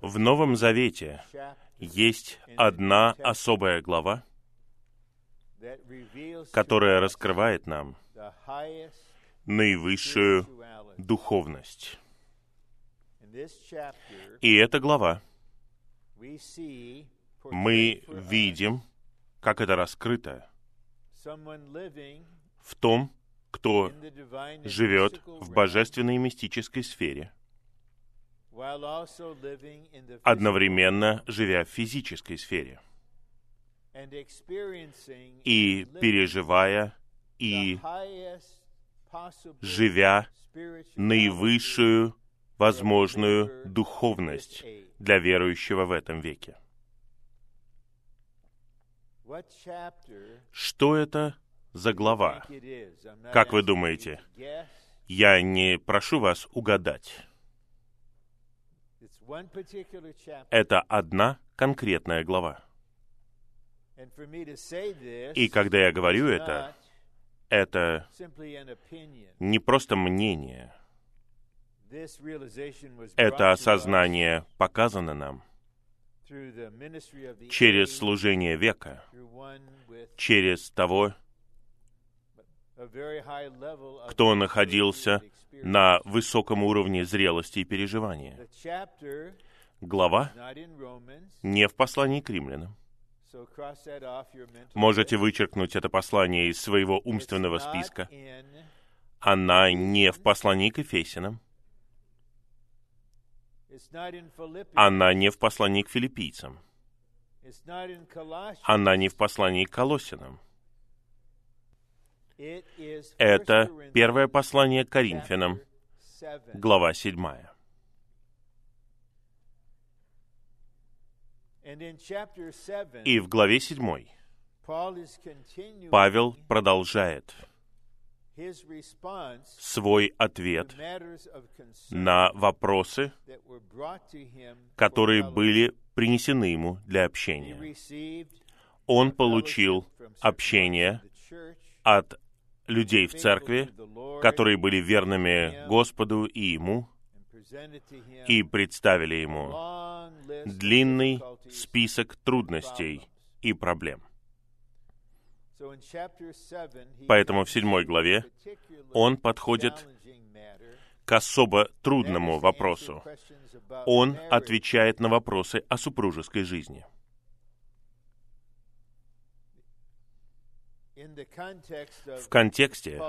В Новом Завете есть одна особая глава, которая раскрывает нам наивысшую духовность. И эта глава мы видим, как это раскрыто в том, кто живет в божественной и мистической сфере, одновременно живя в физической сфере и переживая и живя наивысшую возможную духовность для верующего в этом веке. Что это за глава? Как вы думаете? Я не прошу вас угадать. Это одна конкретная глава. И когда я говорю это, это не просто мнение. Это осознание показано нам через служение века, через того, кто находился на высоком уровне зрелости и переживания. Глава не в послании к римлянам. Можете вычеркнуть это послание из своего умственного списка. Она не в послании к Ефесянам. Она не в послании к филиппийцам. Она не в послании к Колосинам. Это первое послание к Коринфянам, глава 7. И в главе 7 Павел продолжает свой ответ на вопросы, которые были принесены ему для общения. Он получил общение от людей в церкви, которые были верными Господу и Ему, и представили Ему длинный список трудностей и проблем. Поэтому в седьмой главе он подходит к особо трудному вопросу. Он отвечает на вопросы о супружеской жизни. В контексте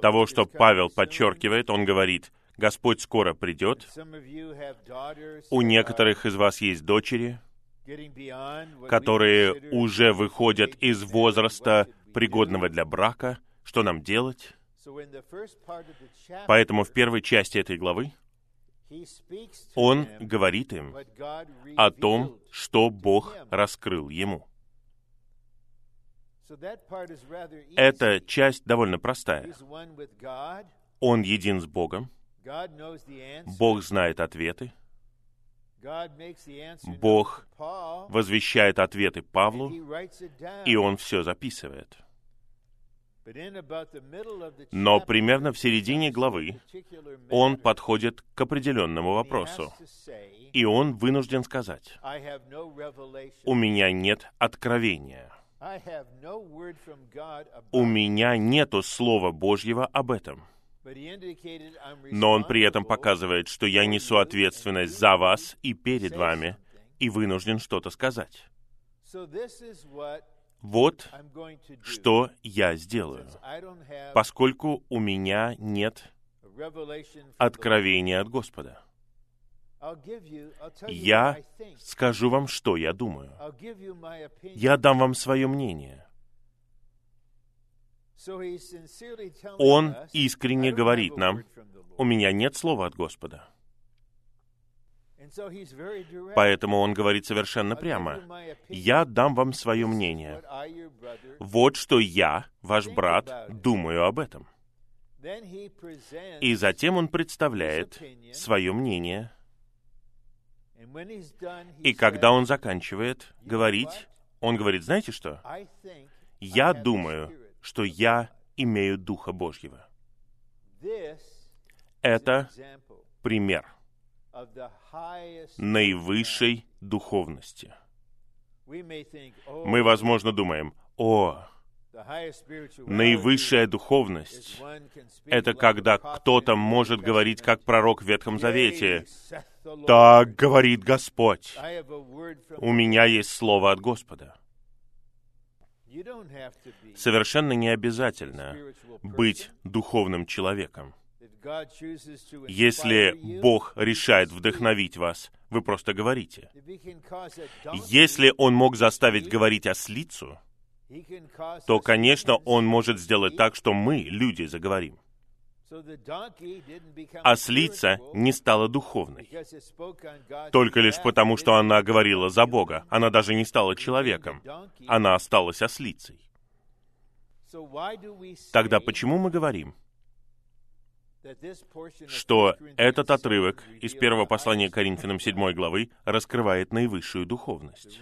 того, что Павел подчеркивает, он говорит, Господь скоро придет. У некоторых из вас есть дочери, которые уже выходят из возраста, пригодного для брака. Что нам делать? Поэтому в первой части этой главы он говорит им о том, что Бог раскрыл ему. Эта часть довольно простая. Он един с Богом. Бог знает ответы. Бог возвещает ответы Павлу, и он все записывает. Но примерно в середине главы он подходит к определенному вопросу, и он вынужден сказать, «У меня нет откровения». У меня нету Слова Божьего об этом. Но он при этом показывает, что я несу ответственность за вас и перед вами, и вынужден что-то сказать. Вот что я сделаю, поскольку у меня нет откровения от Господа. Я скажу вам, что я думаю. Я дам вам свое мнение. Он искренне говорит нам, у меня нет слова от Господа. Поэтому он говорит совершенно прямо, «Я дам вам свое мнение. Вот что я, ваш брат, думаю об этом». И затем он представляет свое мнение. И когда он заканчивает говорить, он говорит, знаете что? Я думаю, что я имею Духа Божьего. Это пример наивысшей духовности. Мы, возможно, думаем, о, наивысшая духовность — это когда кто-то может говорить, как пророк в Ветхом Завете, «Так говорит Господь, у меня есть слово от Господа». Совершенно не обязательно быть духовным человеком. Если Бог решает вдохновить вас, вы просто говорите. Если Он мог заставить говорить ослицу, то, конечно, Он может сделать так, что мы, люди, заговорим. Ослица не стала духовной, только лишь потому, что она говорила за Бога. Она даже не стала человеком. Она осталась ослицей. Тогда почему мы говорим, что этот отрывок из первого послания Коринфянам 7 главы раскрывает наивысшую духовность?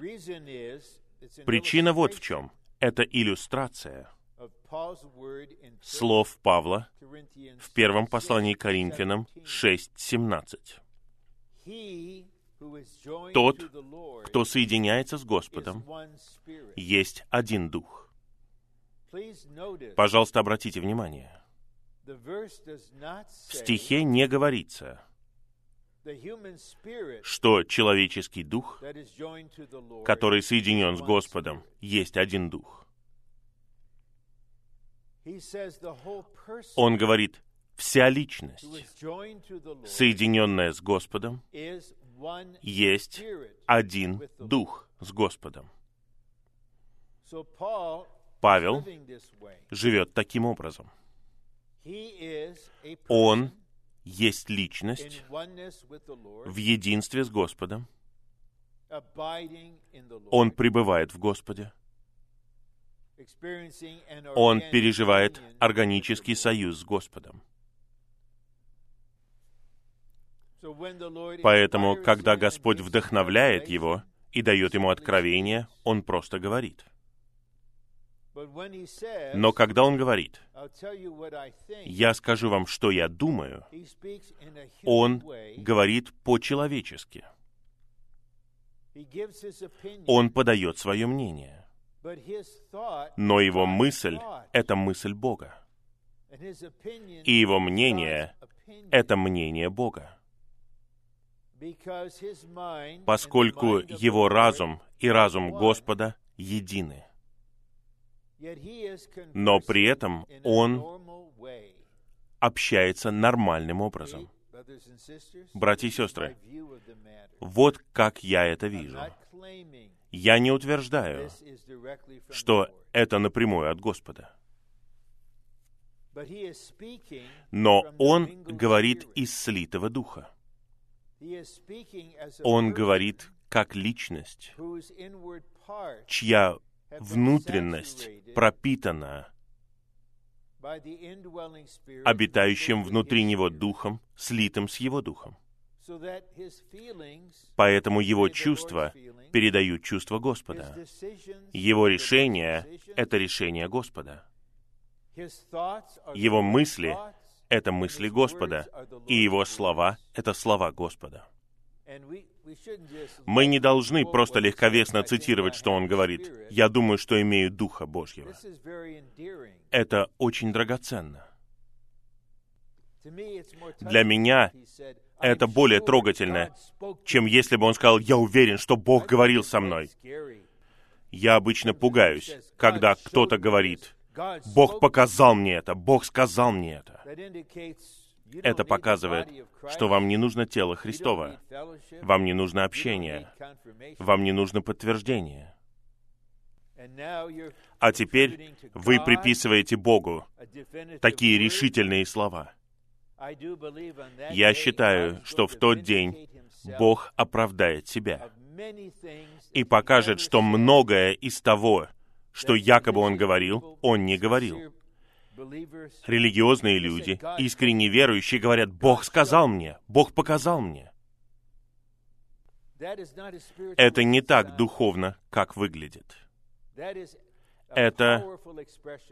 Причина вот в чем. Это иллюстрация слов Павла в первом послании к Коринфянам 6.17. Тот, кто соединяется с Господом, есть один дух. Пожалуйста, обратите внимание. В стихе не говорится, что человеческий дух, который соединен с Господом, есть один дух. Он говорит, вся личность, соединенная с Господом, есть один дух с Господом. Павел живет таким образом. Он есть личность в единстве с Господом. Он пребывает в Господе. Он переживает органический союз с Господом. Поэтому, когда Господь вдохновляет его и дает ему откровение, он просто говорит. Но когда он говорит, «Я скажу вам, что я думаю», он говорит по-человечески. Он подает свое мнение но его мысль — это мысль Бога. И его мнение — это мнение Бога. Поскольку его разум и разум Господа едины. Но при этом он общается нормальным образом. Братья и сестры, вот как я это вижу. Я не утверждаю, что это напрямую от Господа. Но Он говорит из слитого духа. Он говорит как личность, чья внутренность пропитана обитающим внутри него духом, слитым с его духом. Поэтому его чувства передают чувства Господа. Его решение — это решение Господа. Его мысли — это мысли Господа, и его слова — это слова Господа. Мы не должны просто легковесно цитировать, что он говорит. «Я думаю, что имею Духа Божьего». Это очень драгоценно. Для меня это более трогательно, чем если бы он сказал, «Я уверен, что Бог говорил со мной». Я обычно пугаюсь, когда кто-то говорит, «Бог показал мне это, Бог сказал мне это». Это показывает, что вам не нужно тело Христова, вам не нужно общение, вам не нужно подтверждение. А теперь вы приписываете Богу такие решительные слова. Я считаю, что в тот день Бог оправдает себя и покажет, что многое из того, что якобы Он говорил, Он не говорил. Религиозные люди, искренне верующие, говорят, Бог сказал мне, Бог показал мне. Это не так духовно, как выглядит. Это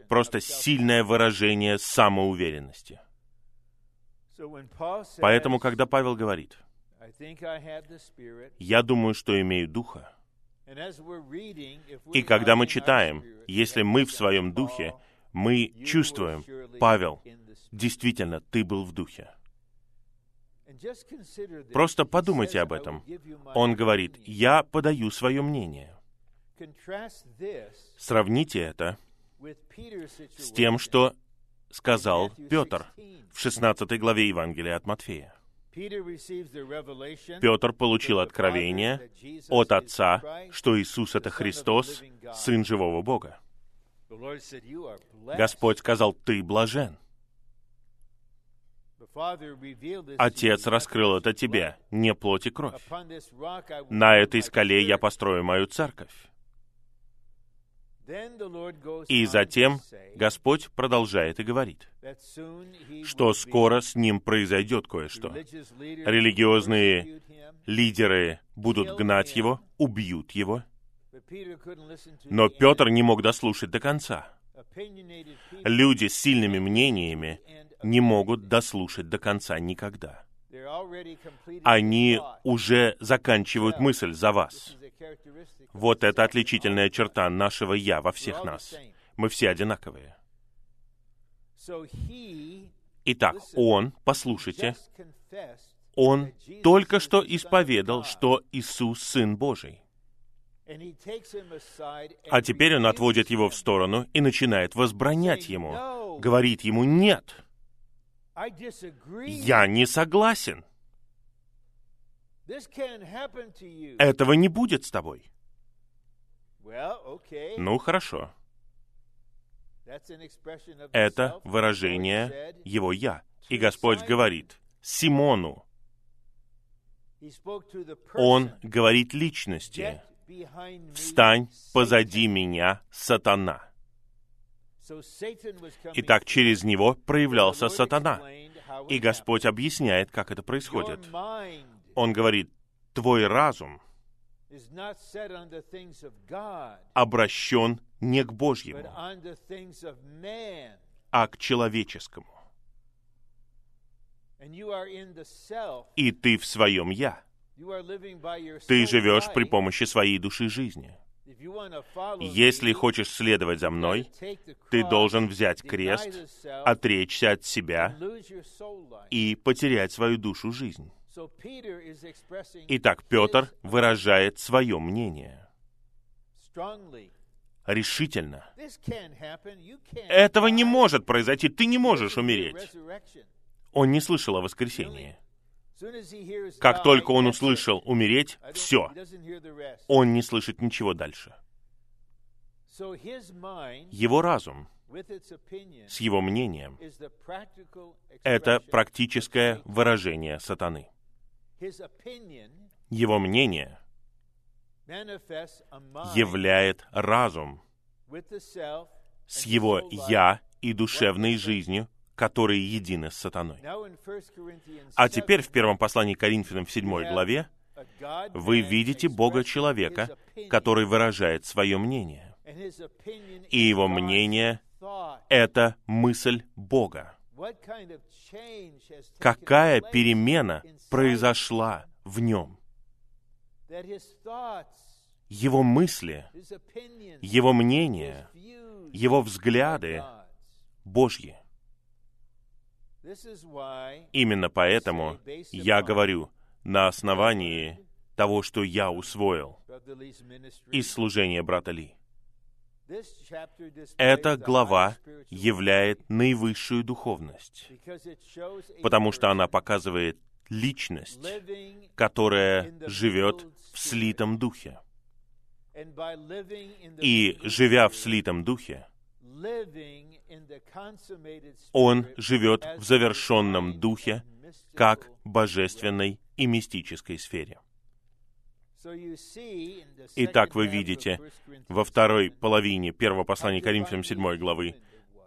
просто сильное выражение самоуверенности. Поэтому, когда Павел говорит, Я думаю, что имею Духа. И когда мы читаем, если мы в своем Духе, мы чувствуем, Павел, действительно, ты был в Духе. Просто подумайте об этом. Он говорит, я подаю свое мнение. Сравните это с тем, что сказал Петр в 16 главе Евангелия от Матфея. Петр получил откровение от Отца, что Иисус — это Христос, Сын живого Бога. Господь сказал, «Ты блажен». Отец раскрыл это тебе, не плоть и кровь. На этой скале я построю мою церковь. И затем Господь продолжает и говорит, что скоро с ним произойдет кое-что. Религиозные лидеры будут гнать его, убьют его. Но Петр не мог дослушать до конца. Люди с сильными мнениями не могут дослушать до конца никогда. Они уже заканчивают мысль за вас. Вот это отличительная черта нашего «я» во всех нас. Мы все одинаковые. Итак, он, послушайте, он только что исповедал, что Иисус Сын Божий. А теперь он отводит его в сторону и начинает возбранять ему, говорит ему «нет». Я не согласен. Этого не будет с тобой. Ну, хорошо. Это выражение его «я». И Господь говорит Симону. Он говорит личности. «Встань позади меня, сатана». Итак, через него проявлялся сатана. И Господь объясняет, как это происходит. Он говорит, твой разум обращен не к Божьему, а к человеческому. И ты в своем «я». Ты живешь при помощи своей души жизни. Если хочешь следовать за мной, ты должен взять крест, отречься от себя и потерять свою душу жизнь. Итак, Петр выражает свое мнение решительно. Этого не может произойти, ты не можешь умереть. Он не слышал о воскресении. Как только он услышал умереть, все. Он не слышит ничего дальше. Его разум с его мнением — это практическое выражение сатаны. Его мнение являет разум с его «я» и душевной жизнью, которые едины с сатаной. А теперь в первом послании к Коринфянам в 7 главе вы видите Бога человека, который выражает свое мнение. И его мнение — это мысль Бога. Какая перемена произошла в нем? Его мысли, его мнение, его взгляды Божьи. Именно поэтому я говорю на основании того, что я усвоил из служения брата Ли. Эта глава являет наивысшую духовность, потому что она показывает личность, которая живет в слитом духе. И, живя в слитом духе, он живет в завершенном духе, как божественной и мистической сфере. Итак, вы видите во второй половине первого послания Коринфянам 7 главы,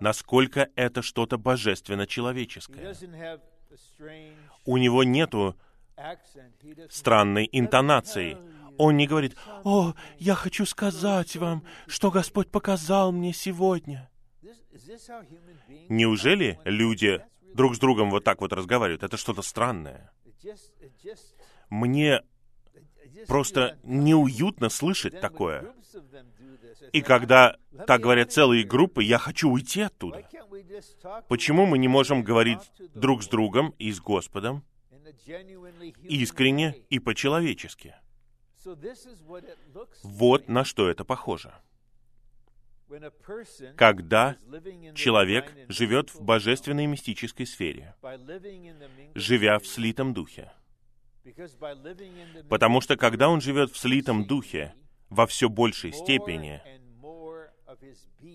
насколько это что-то божественно-человеческое. У него нету странной интонации. Он не говорит, «О, я хочу сказать вам, что Господь показал мне сегодня». Неужели люди друг с другом вот так вот разговаривают? Это что-то странное. Мне просто неуютно слышать такое. И когда так говорят целые группы, я хочу уйти оттуда. Почему мы не можем говорить друг с другом и с Господом искренне и по-человечески? Вот на что это похоже. Когда человек живет в божественной мистической сфере, живя в слитом духе, Потому что когда он живет в слитом духе, во все большей степени,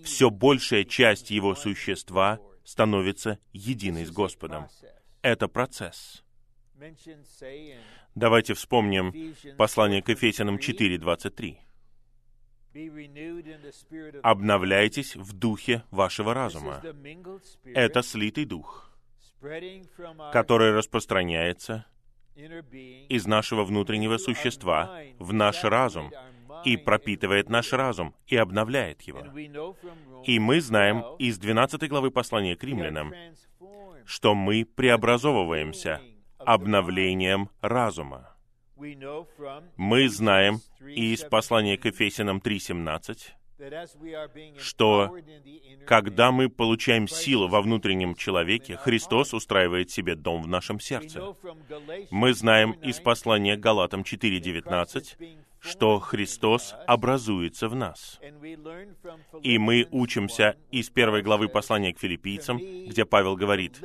все большая часть его существа становится единой с Господом. Это процесс. Давайте вспомним послание к Ефесянам 4.23. «Обновляйтесь в духе вашего разума». Это слитый дух, который распространяется из нашего внутреннего существа в наш разум и пропитывает наш разум и обновляет его. И мы знаем из 12 главы послания к римлянам, что мы преобразовываемся обновлением разума. Мы знаем из послания к Ефесянам 3.17, что когда мы получаем силу во внутреннем человеке, Христос устраивает себе дом в нашем сердце. Мы знаем из послания Галатам 4.19, что Христос образуется в нас. И мы учимся из первой главы послания к филиппийцам, где Павел говорит,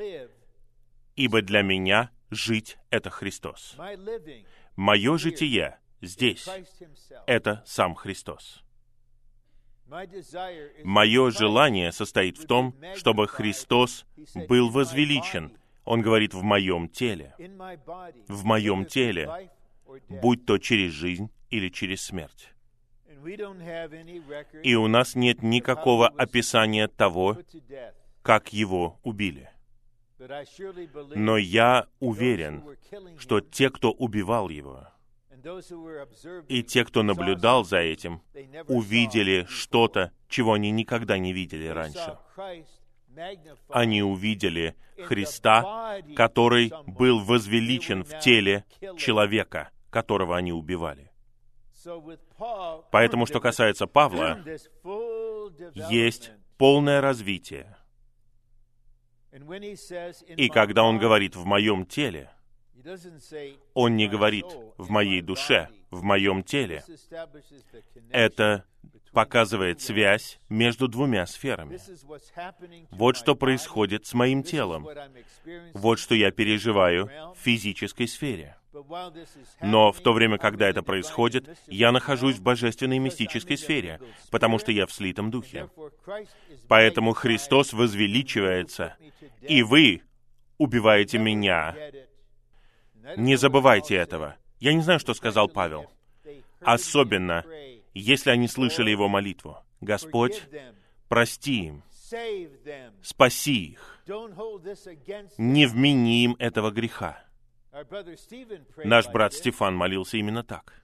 «Ибо для меня жить — это Христос. Мое житие здесь — это сам Христос». Мое желание состоит в том, чтобы Христос был возвеличен. Он говорит, в моем теле. В моем теле, будь то через жизнь или через смерть. И у нас нет никакого описания того, как его убили. Но я уверен, что те, кто убивал его, и те, кто наблюдал за этим, увидели что-то, чего они никогда не видели раньше. Они увидели Христа, который был возвеличен в теле человека, которого они убивали. Поэтому, что касается Павла, есть полное развитие. И когда он говорит «в моем теле», он не говорит «в моей душе», «в моем теле». Это показывает связь между двумя сферами. Вот что происходит с моим телом. Вот что я переживаю в физической сфере. Но в то время, когда это происходит, я нахожусь в божественной мистической сфере, потому что я в слитом духе. Поэтому Христос возвеличивается, и вы убиваете меня. не забывайте этого. Я не знаю, что сказал Павел. Особенно, если они слышали его молитву. Господь, прости им, спаси их, не вмени им этого греха. Наш брат Стефан молился именно так,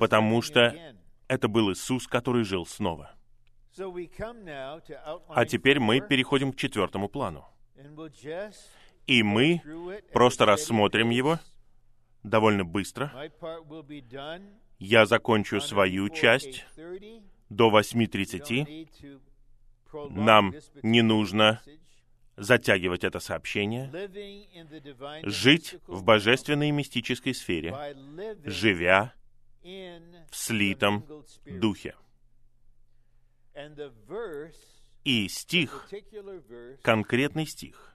потому что это был Иисус, который жил снова. А теперь мы переходим к четвертому плану. И мы просто рассмотрим его довольно быстро. Я закончу свою часть до 8.30. Нам не нужно затягивать это сообщение. Жить в божественной и мистической сфере, живя в слитом духе. И стих, конкретный стих,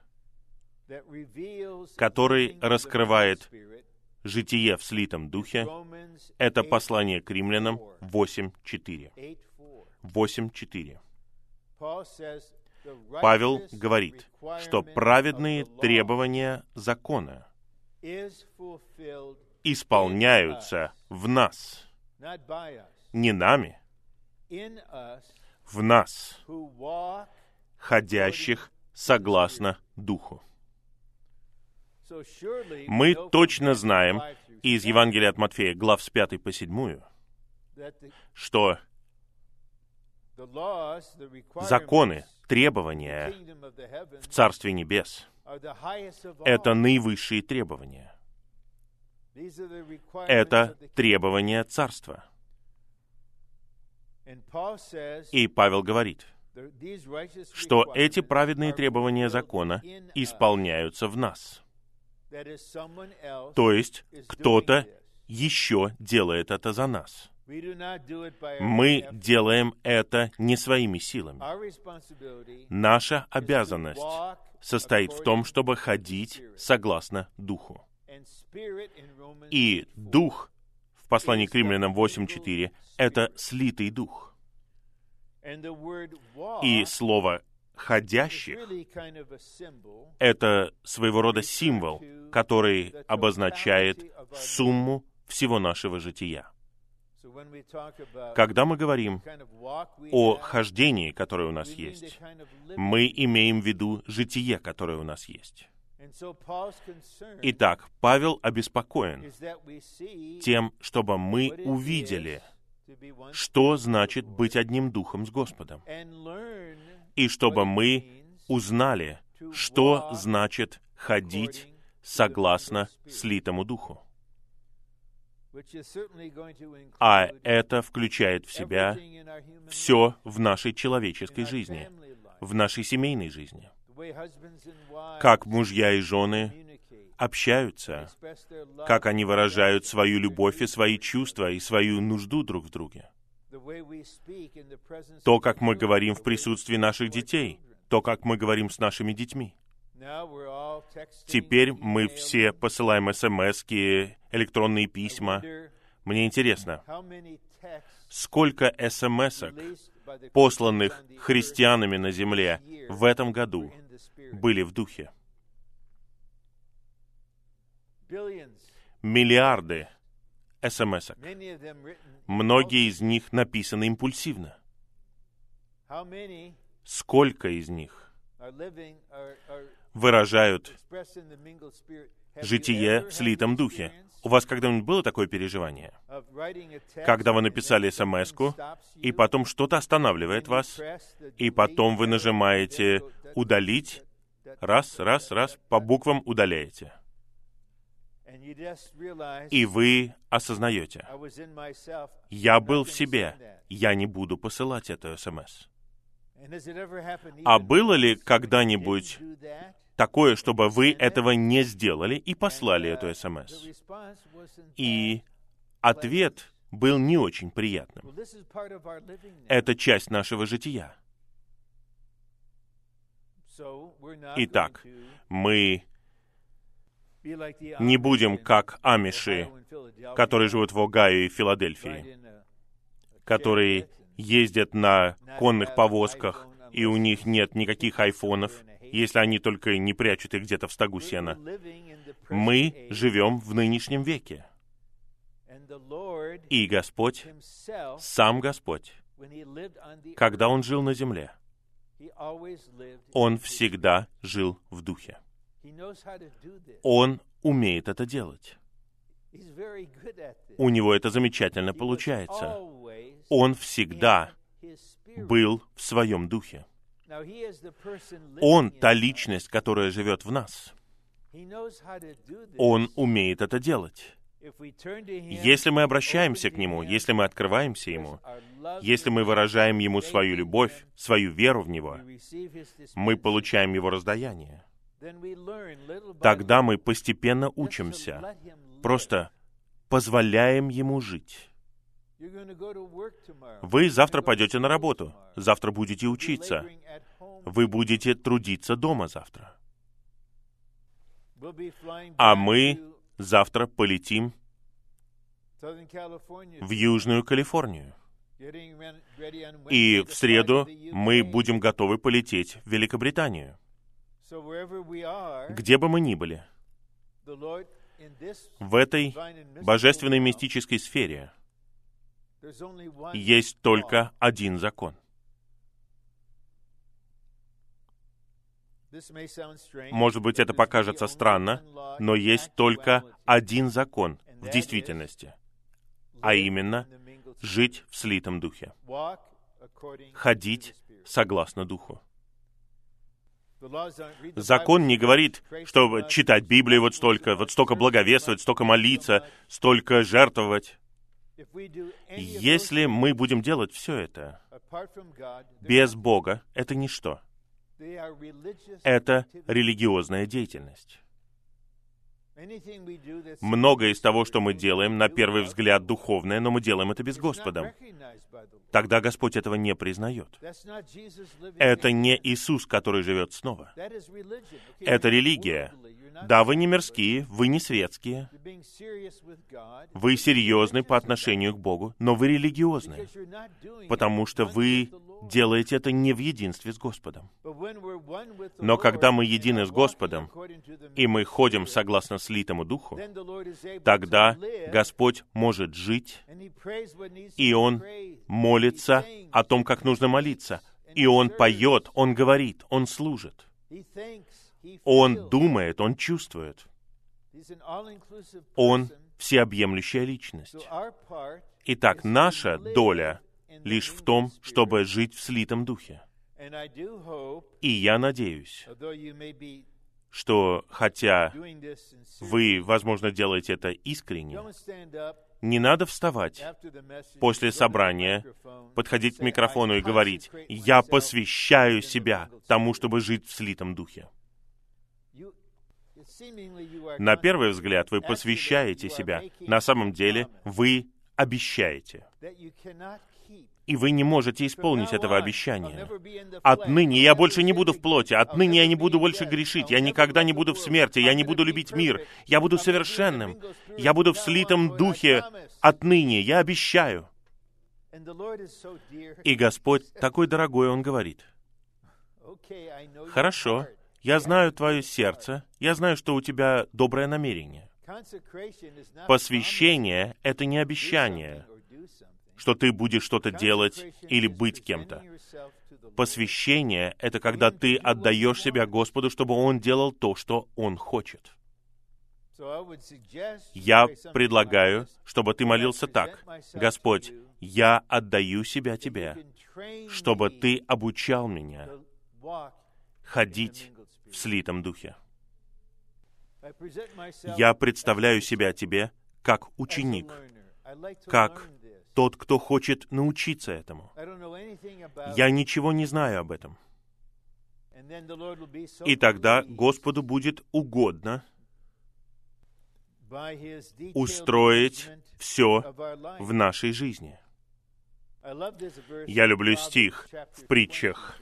который раскрывает житие в слитом духе, это послание к римлянам 8.4. 8.4. Павел говорит, что праведные требования закона исполняются в нас, не нами, в нас, ходящих согласно Духу. Мы точно знаем из Евангелия от Матфея, глав с 5 по 7, что законы, требования в Царстве Небес — это наивысшие требования. Это требование царства. И Павел говорит, что эти праведные требования закона исполняются в нас. То есть кто-то еще делает это за нас. Мы делаем это не своими силами. Наша обязанность состоит в том, чтобы ходить согласно Духу. И Дух в послании к римлянам 8.4 — это слитый Дух. И слово «ходящих» — это своего рода символ, который обозначает сумму всего нашего жития. Когда мы говорим о хождении, которое у нас есть, мы имеем в виду житие, которое у нас есть. Итак, Павел обеспокоен тем, чтобы мы увидели, что значит быть одним духом с Господом, и чтобы мы узнали, что значит ходить согласно слитому духу. А это включает в себя все в нашей человеческой жизни, в нашей семейной жизни. Как мужья и жены общаются, как они выражают свою любовь и свои чувства и свою нужду друг в друге. То, как мы говорим в присутствии наших детей, то, как мы говорим с нашими детьми. Теперь мы все посылаем смс электронные письма. Мне интересно, сколько смс посланных христианами на земле в этом году, были в духе? Миллиарды смс. Многие из них написаны импульсивно. Сколько из них выражают житие в слитом духе. У вас когда-нибудь было такое переживание? Когда вы написали смс и потом что-то останавливает вас, и потом вы нажимаете «удалить», раз, раз, раз, по буквам удаляете. И вы осознаете, я был в себе, я не буду посылать эту смс. А было ли когда-нибудь такое, чтобы вы этого не сделали и послали эту СМС? И ответ был не очень приятным. Это часть нашего жития. Итак, мы не будем как амиши, которые живут в Огайо и Филадельфии, которые ездят на конных повозках, и у них нет никаких айфонов, если они только не прячут их где-то в стогу сена. Мы живем в нынешнем веке. И Господь, сам Господь, когда Он жил на земле, Он всегда жил в духе. Он умеет это делать. У него это замечательно получается. Он всегда был в своем духе. Он та личность, которая живет в нас. Он умеет это делать. Если мы обращаемся к Нему, если мы открываемся Ему, если мы выражаем Ему свою любовь, свою веру в Него, мы получаем Его раздаяние. Тогда мы постепенно учимся, просто позволяем Ему жить. Вы завтра пойдете на работу, завтра будете учиться, вы будете трудиться дома завтра. А мы завтра полетим в Южную Калифорнию. И в среду мы будем готовы полететь в Великобританию. Где бы мы ни были, в этой божественной мистической сфере есть только один закон. Может быть, это покажется странно, но есть только один закон в действительности, а именно жить в слитом духе, ходить согласно духу. Закон не говорит, что читать Библию вот столько, вот столько благовествовать, столько молиться, столько жертвовать. Если мы будем делать все это без Бога, это ничто. Это религиозная деятельность. Многое из того, что мы делаем, на первый взгляд духовное, но мы делаем это без Господа. Тогда Господь этого не признает. Это не Иисус, который живет снова. Это религия. Да, вы не мирские, вы не светские. Вы серьезны по отношению к Богу, но вы религиозны, потому что вы делаете это не в единстве с Господом. Но когда мы едины с Господом, и мы ходим согласно слитому Духу, тогда Господь может жить, и Он молится о том, как нужно молиться, и Он поет, Он говорит, Он служит. Он думает, он чувствует. Он всеобъемлющая личность. Итак, наша доля лишь в том, чтобы жить в слитом духе. И я надеюсь, что хотя вы, возможно, делаете это искренне, не надо вставать после собрания, подходить к микрофону и говорить, «Я посвящаю себя тому, чтобы жить в слитом духе». На первый взгляд вы посвящаете себя. На самом деле вы обещаете. И вы не можете исполнить этого обещания. Отныне я больше не буду в плоти, отныне я не буду больше грешить, я никогда не буду в смерти, я не буду любить мир, я буду совершенным, я буду в слитом духе. отныне, я обещаю. И Господь такой дорогой, Он говорит, хорошо, я знаю твое сердце, я знаю, что у тебя доброе намерение. Посвящение — это не обещание, что ты будешь что-то делать или быть кем-то. Посвящение — это когда ты отдаешь себя Господу, чтобы Он делал то, что Он хочет. Я предлагаю, чтобы ты молился так. Господь, я отдаю себя Тебе, чтобы Ты обучал меня ходить в слитом духе. Я представляю себя тебе как ученик, как тот, кто хочет научиться этому. Я ничего не знаю об этом. И тогда Господу будет угодно устроить все в нашей жизни. Я люблю стих в притчах,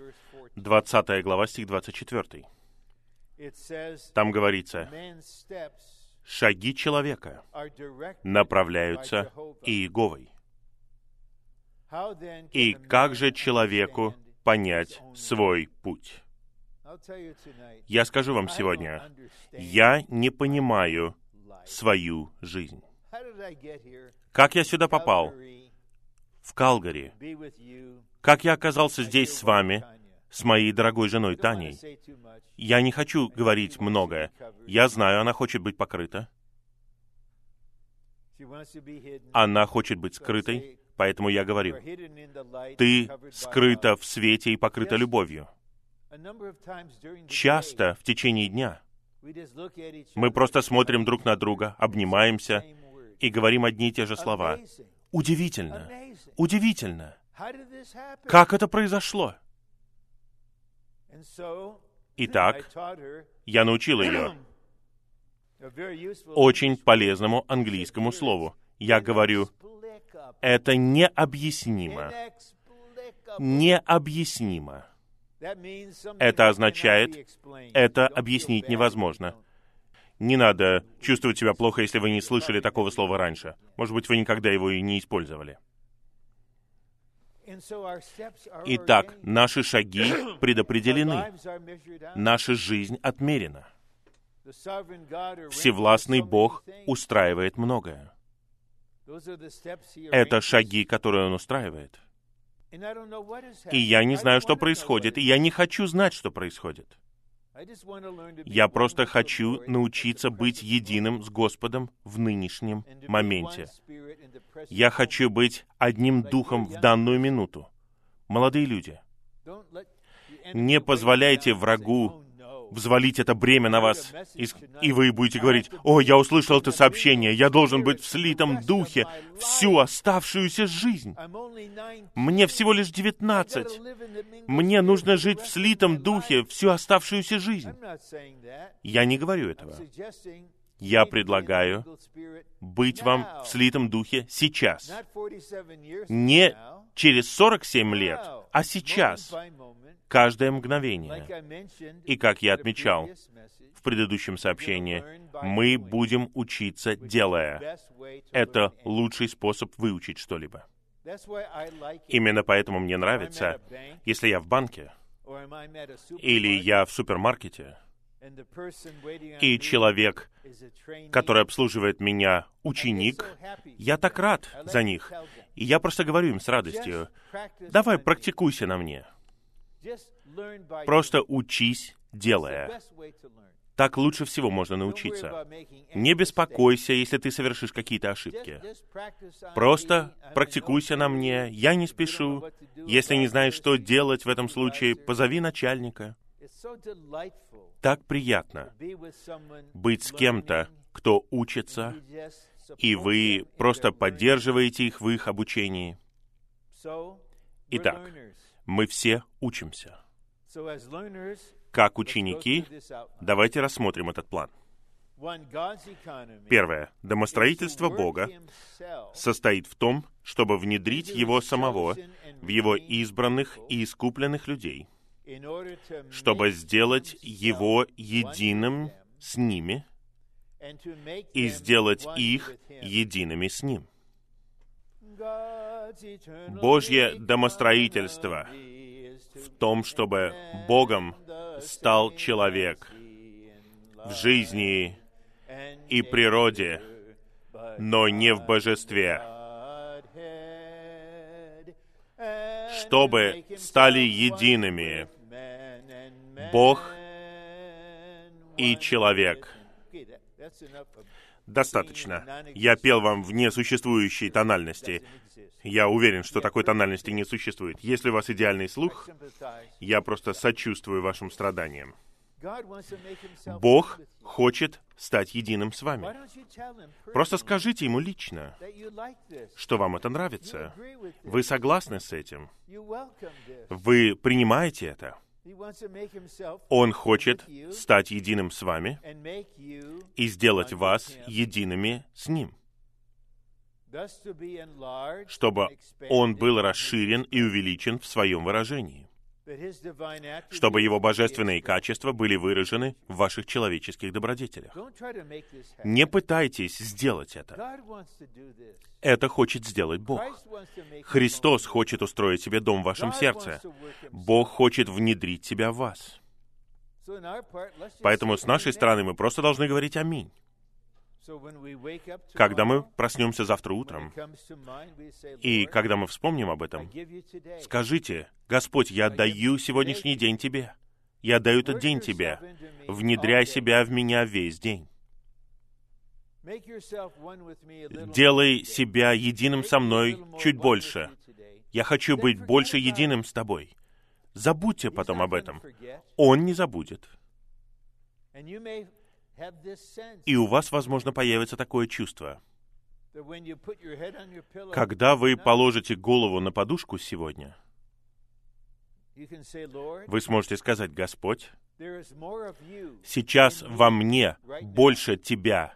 20 глава, стих 24. Там говорится, шаги человека направляются Иеговой. И как же человеку понять свой путь? Я скажу вам сегодня, я не понимаю свою жизнь. Как я сюда попал? В Калгари. Как я оказался здесь с вами, с моей дорогой женой Таней. Я не хочу говорить многое. Я знаю, она хочет быть покрыта. Она хочет быть скрытой, поэтому я говорю, ты скрыта в свете и покрыта любовью. Часто в течение дня мы просто смотрим друг на друга, обнимаемся и говорим одни и те же слова. Удивительно, удивительно. Как это произошло? Итак, я научил ее очень полезному английскому слову. Я говорю, это необъяснимо. Необъяснимо. Это означает, это объяснить невозможно. Не надо чувствовать себя плохо, если вы не слышали такого слова раньше. Может быть, вы никогда его и не использовали. Итак, наши шаги предопределены. Наша жизнь отмерена. Всевластный Бог устраивает многое. Это шаги, которые Он устраивает. И я не знаю, что происходит, и я не хочу знать, что происходит. Я просто хочу научиться быть единым с Господом в нынешнем моменте. Я хочу быть одним духом в данную минуту. Молодые люди, не позволяйте врагу взвалить это бремя на вас, и, и вы будете говорить, «О, я услышал это сообщение, я должен быть в слитом духе всю оставшуюся жизнь. Мне всего лишь девятнадцать. Мне нужно жить в слитом духе всю оставшуюся жизнь». Я не говорю этого. Я предлагаю быть вам в слитом духе сейчас. Не через 47 лет, а сейчас, каждое мгновение. И как я отмечал в предыдущем сообщении, мы будем учиться, делая. Это лучший способ выучить что-либо. Именно поэтому мне нравится, если я в банке, или я в супермаркете, и человек, который обслуживает меня, ученик, я так рад за них. И я просто говорю им с радостью, давай практикуйся на мне. Просто учись, делая. Так лучше всего можно научиться. Не беспокойся, если ты совершишь какие-то ошибки. Просто практикуйся на мне, я не спешу. Если не знаешь, что делать в этом случае, позови начальника. Так приятно быть с кем-то, кто учится, и вы просто поддерживаете их в их обучении. Итак, мы все учимся. Как ученики, давайте рассмотрим этот план. Первое. Домостроительство Бога состоит в том, чтобы внедрить Его самого в Его избранных и искупленных людей, чтобы сделать Его единым с ними и сделать их едиными с Ним. Божье домостроительство в том, чтобы Богом стал человек в жизни и природе, но не в божестве, чтобы стали едиными Бог и человек. Достаточно. Я пел вам в несуществующей тональности. Я уверен, что такой тональности не существует. Если у вас идеальный слух, я просто сочувствую вашим страданиям. Бог хочет стать единым с вами. Просто скажите Ему лично, что вам это нравится. Вы согласны с этим. Вы принимаете это. Он хочет стать единым с вами и сделать вас едиными с Ним, чтобы Он был расширен и увеличен в своем выражении, чтобы Его божественные качества были выражены в ваших человеческих добродетелях. Не пытайтесь сделать это. Это хочет сделать Бог. Христос хочет устроить себе дом в вашем сердце. Бог хочет внедрить себя в вас. Поэтому с нашей стороны мы просто должны говорить «Аминь». Когда мы проснемся завтра утром, и когда мы вспомним об этом, скажите, «Господь, я даю сегодняшний день Тебе. Я даю этот день Тебе. Внедряй себя в меня весь день». Делай себя единым со мной чуть больше. Я хочу быть больше единым с тобой. Забудьте потом об этом. Он не забудет. И у вас, возможно, появится такое чувство. Когда вы положите голову на подушку сегодня, вы сможете сказать, Господь, сейчас во мне больше Тебя,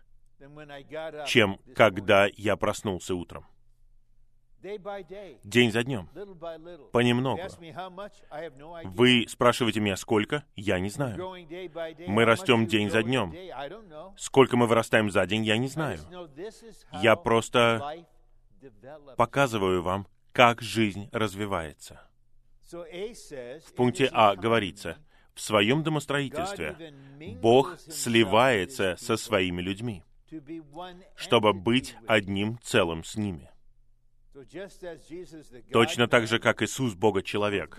чем когда я проснулся утром. День за днем, понемногу. Вы спрашиваете меня, сколько? Я не знаю. Мы растем день за днем. Сколько мы вырастаем за день, я не знаю. Я просто показываю вам, как жизнь развивается. В пункте А говорится, в своем домостроительстве Бог сливается со своими людьми, чтобы быть одним целым с ними. Точно так же, как Иисус, Бога-человек,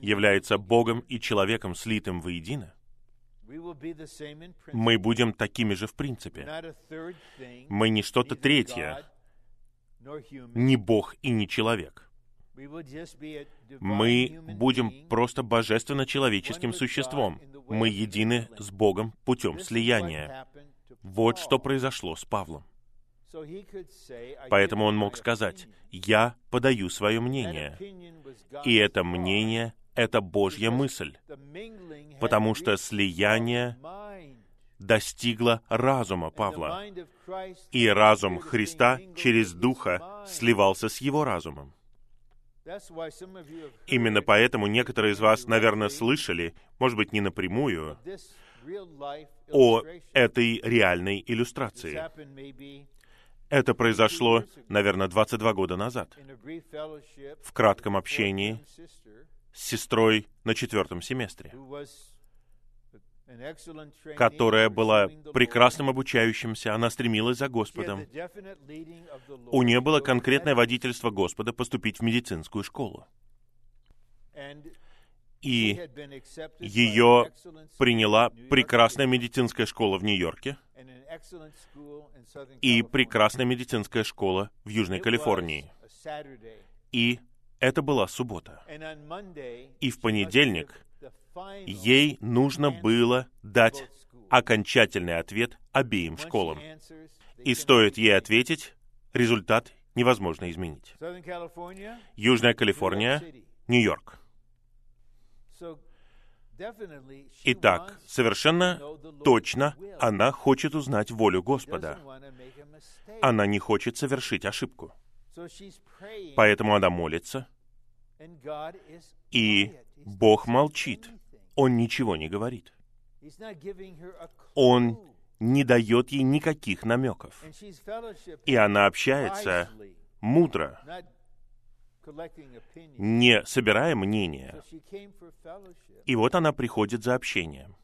является Богом и человеком, слитым воедино, мы будем такими же в принципе. Мы не что-то третье, не Бог и не человек. Мы будем просто божественно-человеческим существом. Мы едины с Богом путем слияния. Вот что произошло с Павлом. Поэтому он мог сказать, «Я подаю свое мнение». И это мнение — это Божья мысль, потому что слияние достигло разума Павла, и разум Христа через Духа сливался с его разумом. Именно поэтому некоторые из вас, наверное, слышали, может быть, не напрямую, о этой реальной иллюстрации. Это произошло, наверное, 22 года назад, в кратком общении с сестрой на четвертом семестре, которая была прекрасным обучающимся, она стремилась за Господом. У нее было конкретное водительство Господа поступить в медицинскую школу. И ее приняла прекрасная медицинская школа в Нью-Йорке и прекрасная медицинская школа в Южной Калифорнии. И это была суббота. И в понедельник ей нужно было дать окончательный ответ обеим школам. И стоит ей ответить, результат невозможно изменить. Южная Калифорния, Нью-Йорк. Итак, совершенно точно она хочет узнать волю Господа. Она не хочет совершить ошибку. Поэтому она молится, и Бог молчит. Он ничего не говорит. Он не дает ей никаких намеков. И она общается мудро, не собирая мнения. И вот она приходит за общением.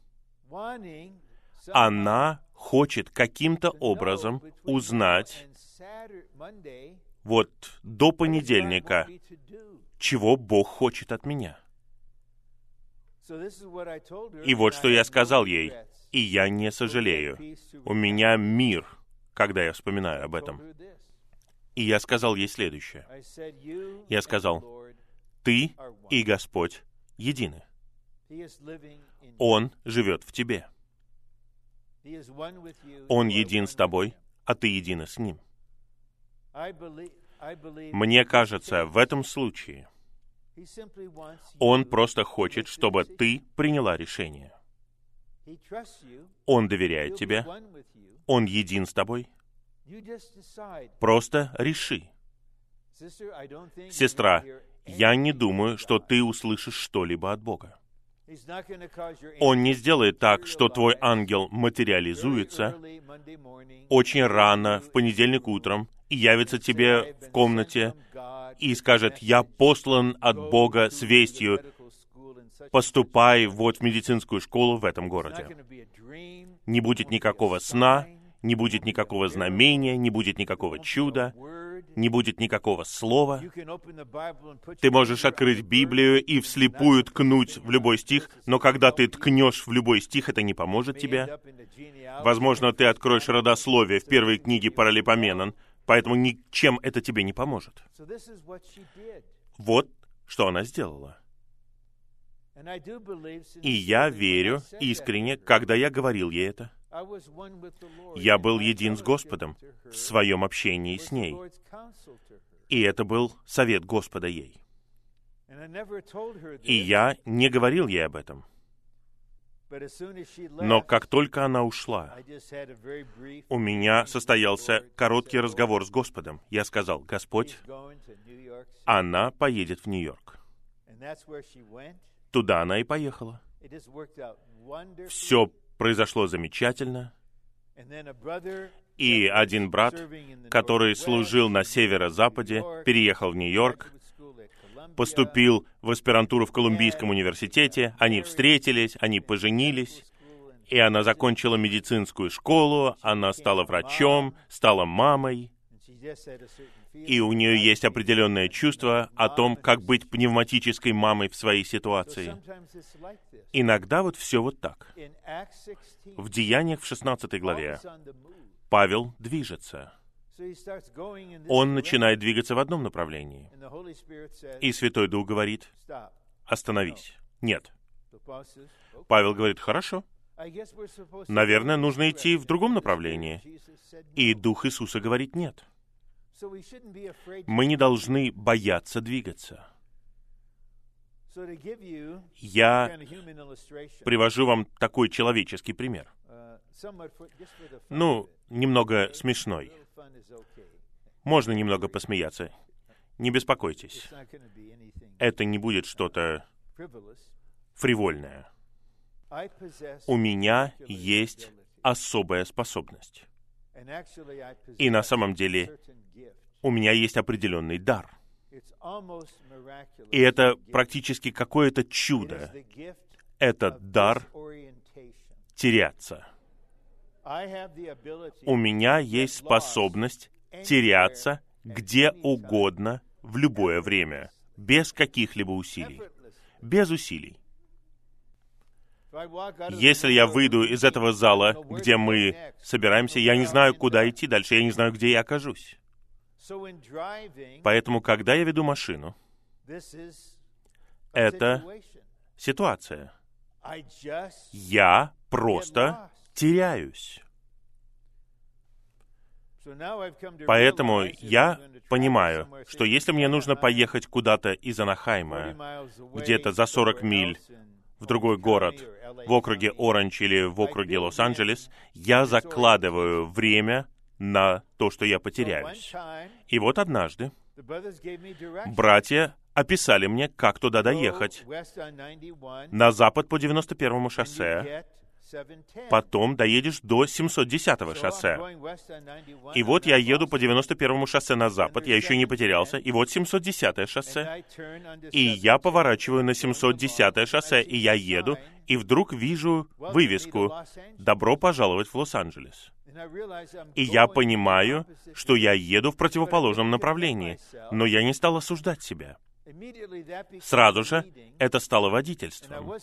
Она хочет каким-то образом узнать вот до понедельника, чего Бог хочет от меня. И вот что я сказал ей, и я не сожалею. У меня мир, когда я вспоминаю об этом. И я сказал ей следующее. Я сказал, «Ты и Господь едины. Он живет в тебе. Он един с тобой, а ты едина с ним. Мне кажется, в этом случае он просто хочет, чтобы ты приняла решение. Он доверяет тебе, он един с тобой, Просто реши. Сестра, я не думаю, что ты услышишь что-либо от Бога. Он не сделает так, что твой ангел материализуется очень рано, в понедельник утром, и явится тебе в комнате и скажет, «Я послан от Бога с вестью, поступай вот в медицинскую школу в этом городе». Не будет никакого сна, не будет никакого знамения, не будет никакого чуда, не будет никакого слова. Ты можешь открыть Библию и вслепую ткнуть в любой стих, но когда ты ткнешь в любой стих, это не поможет тебе. Возможно, ты откроешь родословие в первой книге Паралипоменон, поэтому ничем это тебе не поможет. Вот что она сделала. И я верю искренне, когда я говорил ей это. Я был един с Господом в своем общении с ней. И это был совет Господа ей. И я не говорил ей об этом. Но как только она ушла, у меня состоялся короткий разговор с Господом. Я сказал, Господь, она поедет в Нью-Йорк. Туда она и поехала. Все произошло замечательно. И один брат, который служил на северо-западе, переехал в Нью-Йорк, поступил в аспирантуру в Колумбийском университете, они встретились, они поженились, и она закончила медицинскую школу, она стала врачом, стала мамой, и у нее есть определенное чувство о том, как быть пневматической мамой в своей ситуации. Иногда вот все вот так. В Деяниях в 16 главе Павел движется. он начинает двигаться в одном направлении. И Святой Дух говорит, остановись. Нет. Павел говорит, хорошо. Наверное, нужно идти в другом направлении. И Дух Иисуса говорит, нет. Мы не должны бояться двигаться. Я привожу вам такой человеческий пример. Ну, немного смешной. Можно немного посмеяться. Не беспокойтесь. Это не будет что-то фривольное. У меня есть особая способность. И на самом деле у меня есть определенный дар. И это практически какое-то чудо. Это дар теряться. У меня есть способность теряться где угодно в любое время, без каких-либо усилий. Без усилий. Если я выйду из этого зала, где мы собираемся, я не знаю, куда идти дальше, я не знаю, где я окажусь. Поэтому, когда я веду машину, это ситуация. Я просто теряюсь. Поэтому я понимаю, что если мне нужно поехать куда-то из Анахайма, где-то за 40 миль в другой город, в округе Оранж или в округе Лос-Анджелес, я закладываю время на то, что я потеряюсь. И вот однажды братья описали мне, как туда доехать. На запад по 91-му шоссе, потом доедешь до 710-го шоссе. И вот я еду по 91-му шоссе на запад, я еще не потерялся, и вот 710-е шоссе. И я поворачиваю на 710-е шоссе, и я еду, и вдруг вижу вывеску. «Добро пожаловать в Лос-Анджелес». И я понимаю, что я еду в противоположном направлении, но я не стал осуждать себя. Сразу же это стало водительством.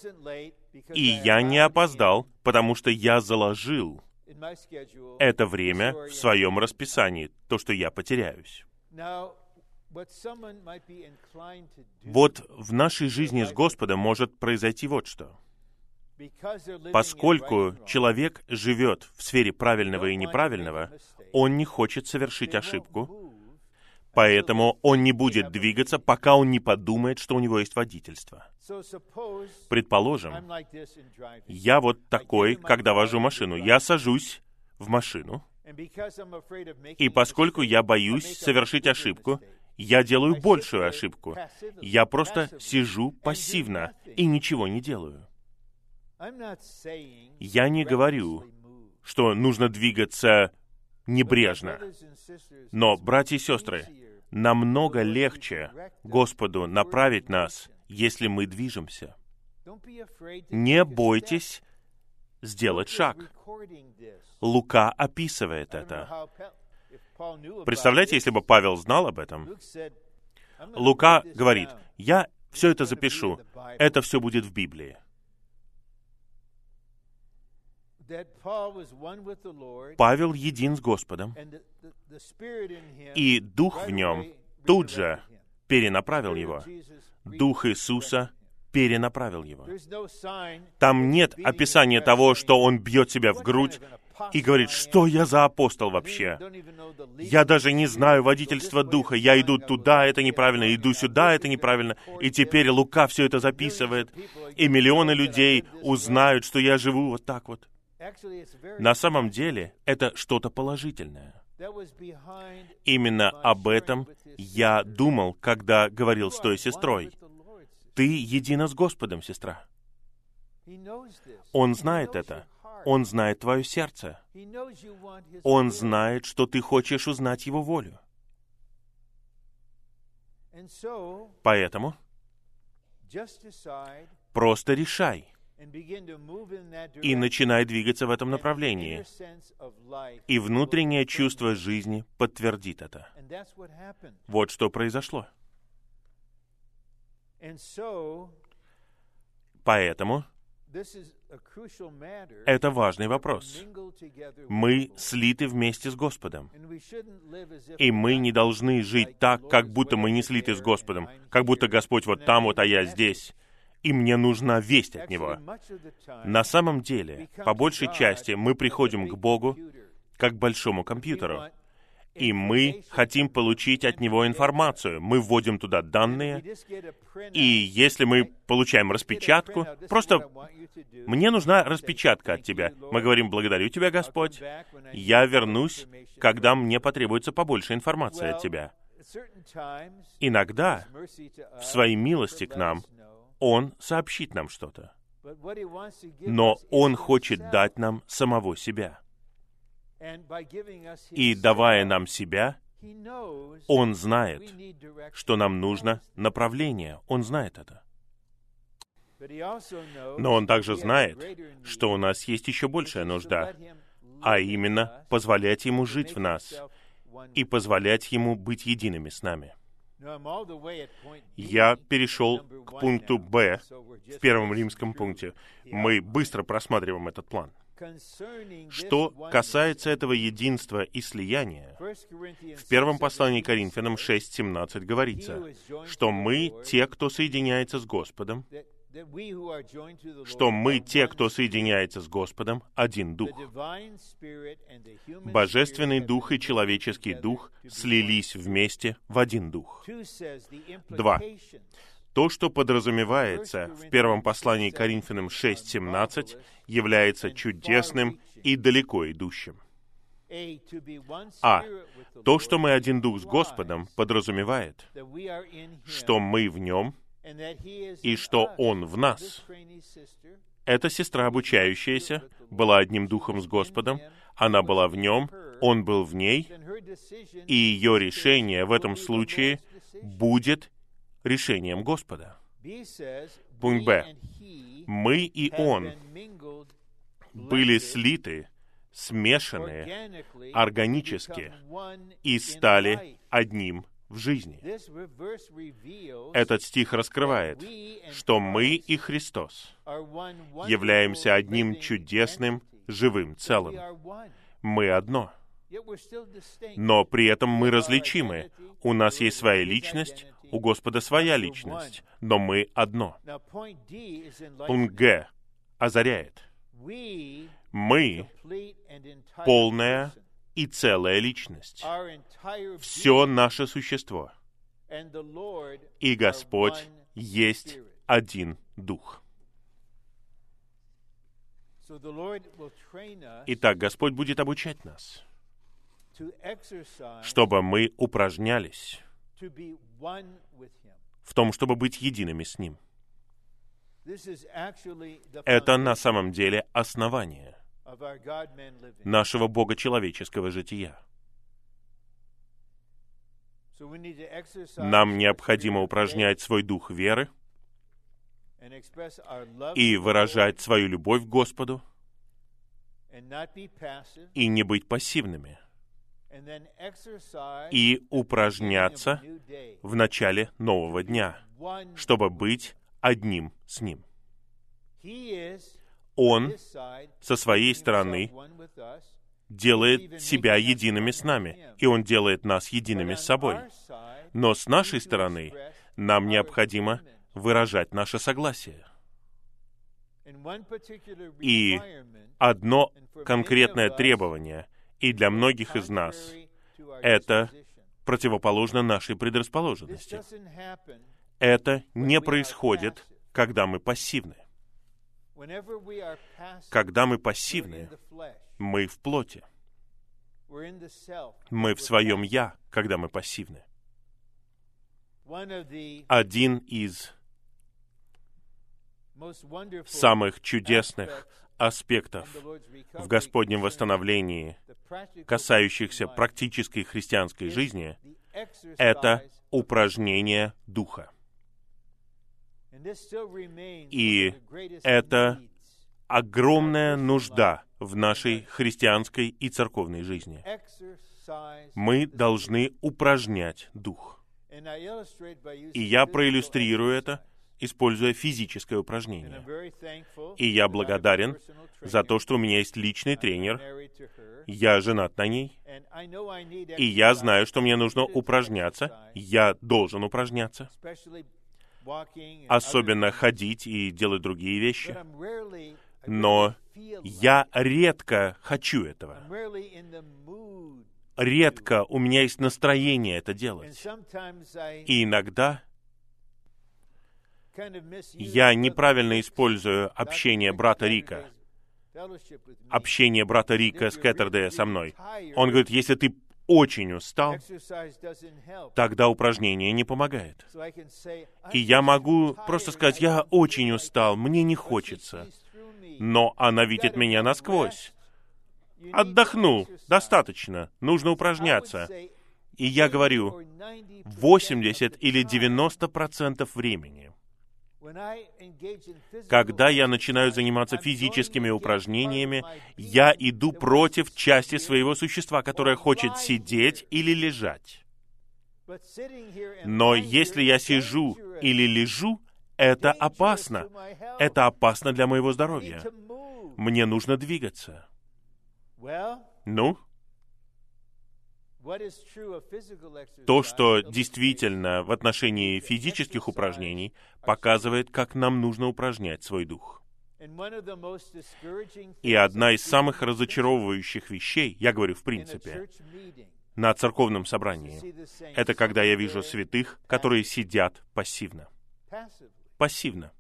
И я не опоздал, потому что я заложил это время в своем расписании, то, что я потеряюсь. Вот в нашей жизни с Господом может произойти вот что. Поскольку человек живет в сфере правильного и неправильного, он не хочет совершить ошибку, Поэтому он не будет двигаться, пока он не подумает, что у него есть водительство. Предположим, я вот такой, когда вожу машину. Я сажусь в машину, и поскольку я боюсь совершить ошибку, я делаю большую ошибку. Я просто сижу пассивно и ничего не делаю. Я не говорю, что нужно двигаться небрежно. Но, братья и сестры, намного легче Господу направить нас, если мы движемся. Не бойтесь сделать шаг. Лука описывает это. Представляете, если бы Павел знал об этом? Лука говорит, я все это запишу, это все будет в Библии. Павел един с Господом, и Дух в нем тут же перенаправил его. Дух Иисуса перенаправил его. Там нет описания того, что он бьет себя в грудь и говорит, что я за апостол вообще? Я даже не знаю водительства духа. Я иду туда, это неправильно, иду сюда, это неправильно. И теперь Лука все это записывает. И миллионы людей узнают, что я живу вот так вот. На самом деле это что-то положительное. Именно об этом я думал, когда говорил с той сестрой. Ты едина с Господом, сестра. Он знает это. Он знает твое сердце. Он знает, что ты хочешь узнать Его волю. Поэтому просто решай — и начинай двигаться в этом направлении. И внутреннее чувство жизни подтвердит это. Вот что произошло. Поэтому Это важный вопрос. Мы слиты вместе с Господом. И мы не должны жить так, как будто мы не слиты с Господом, как будто Господь вот там, вот, а я здесь и мне нужна весть от Него. На самом деле, по большей части, мы приходим к Богу как к большому компьютеру и мы хотим получить от него информацию. Мы вводим туда данные, и если мы получаем распечатку, просто мне нужна распечатка от тебя. Мы говорим, благодарю тебя, Господь, я вернусь, когда мне потребуется побольше информации от тебя. Иногда, в своей милости к нам, Он сообщит нам что-то. Но Он хочет дать нам самого себя. И давая нам себя, Он знает, что нам нужно направление. Он знает это. Но Он также знает, что у нас есть еще большая нужда, а именно позволять Ему жить в нас и позволять Ему быть едиными с нами. Я перешел к пункту «Б» в первом римском пункте. Мы быстро просматриваем этот план. Что касается этого единства и слияния, в первом послании Коринфянам 6.17 говорится, что мы те, кто соединяется с Господом, что мы те, кто соединяется с Господом, один Дух. Божественный Дух и человеческий Дух слились вместе в один Дух. Два. То, что подразумевается в первом послании Коринфянам 6.17, является чудесным и далеко идущим. А. То, что мы один дух с Господом, подразумевает, что мы в Нем и что Он в нас. Эта сестра, обучающаяся, была одним духом с Господом, она была в Нем, Он был в ней, и ее решение в этом случае будет решением Господа. Пункт Б. Мы и Он были слиты, смешаны органически и стали одним в жизни. Этот стих раскрывает, что мы и Христос являемся одним чудесным, живым целым. Мы одно. Но при этом мы различимы. У нас есть своя личность, у Господа своя личность, но мы одно. Пункт Г озаряет. Мы — полная и целая личность. Все наше существо. И Господь есть один Дух. Итак, Господь будет обучать нас, чтобы мы упражнялись в том, чтобы быть едиными с Ним. Это на самом деле основание нашего Бога-человеческого жития. Нам необходимо упражнять свой дух веры и выражать свою любовь к Господу и не быть пассивными – и упражняться в начале нового дня, чтобы быть одним с Ним. Он со своей стороны делает себя едиными с нами, и Он делает нас едиными с собой. Но с нашей стороны нам необходимо выражать наше согласие. И одно конкретное требование — и для многих из нас это противоположно нашей предрасположенности. Это не происходит, когда мы пассивны. Когда мы пассивны, мы в плоти. Мы в своем «я», когда мы пассивны. Один из самых чудесных аспектов в Господнем восстановлении, касающихся практической христианской жизни, это упражнение Духа. И это огромная нужда в нашей христианской и церковной жизни. Мы должны упражнять Дух. И я проиллюстрирую это используя физическое упражнение. И я благодарен за то, что у меня есть личный тренер. Я женат на ней. И я знаю, что мне нужно упражняться. Я должен упражняться. Особенно ходить и делать другие вещи. Но я редко хочу этого. Редко у меня есть настроение это делать. И иногда я неправильно использую общение брата Рика. Общение брата Рика с Кэттердея со мной. Он говорит, если ты очень устал, тогда упражнение не помогает. И я могу просто сказать, я очень устал, мне не хочется. Но она видит меня насквозь. Отдохнул, достаточно, нужно упражняться. И я говорю, 80 или 90 процентов времени когда я начинаю заниматься физическими упражнениями, я иду против части своего существа, которая хочет сидеть или лежать. Но если я сижу или лежу, это опасно. Это опасно для моего здоровья. Мне нужно двигаться. Ну, то, что действительно в отношении физических упражнений показывает, как нам нужно упражнять свой дух. И одна из самых разочаровывающих вещей, я говорю в принципе, на церковном собрании, это когда я вижу святых, которые сидят пассивно. Пассивно.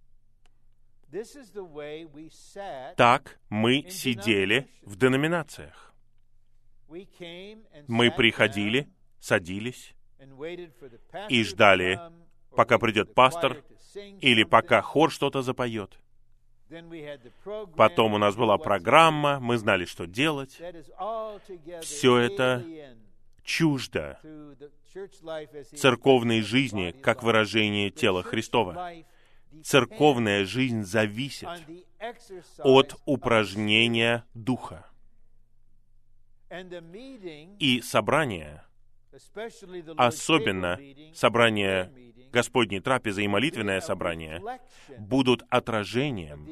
Так мы сидели в деноминациях. Мы приходили, садились и ждали, пока придет пастор или пока хор что-то запоет. Потом у нас была программа, мы знали, что делать. Все это чуждо церковной жизни, как выражение тела Христова. Церковная жизнь зависит от упражнения Духа. И собрание, особенно собрание Господней трапезы и молитвенное собрание, будут отражением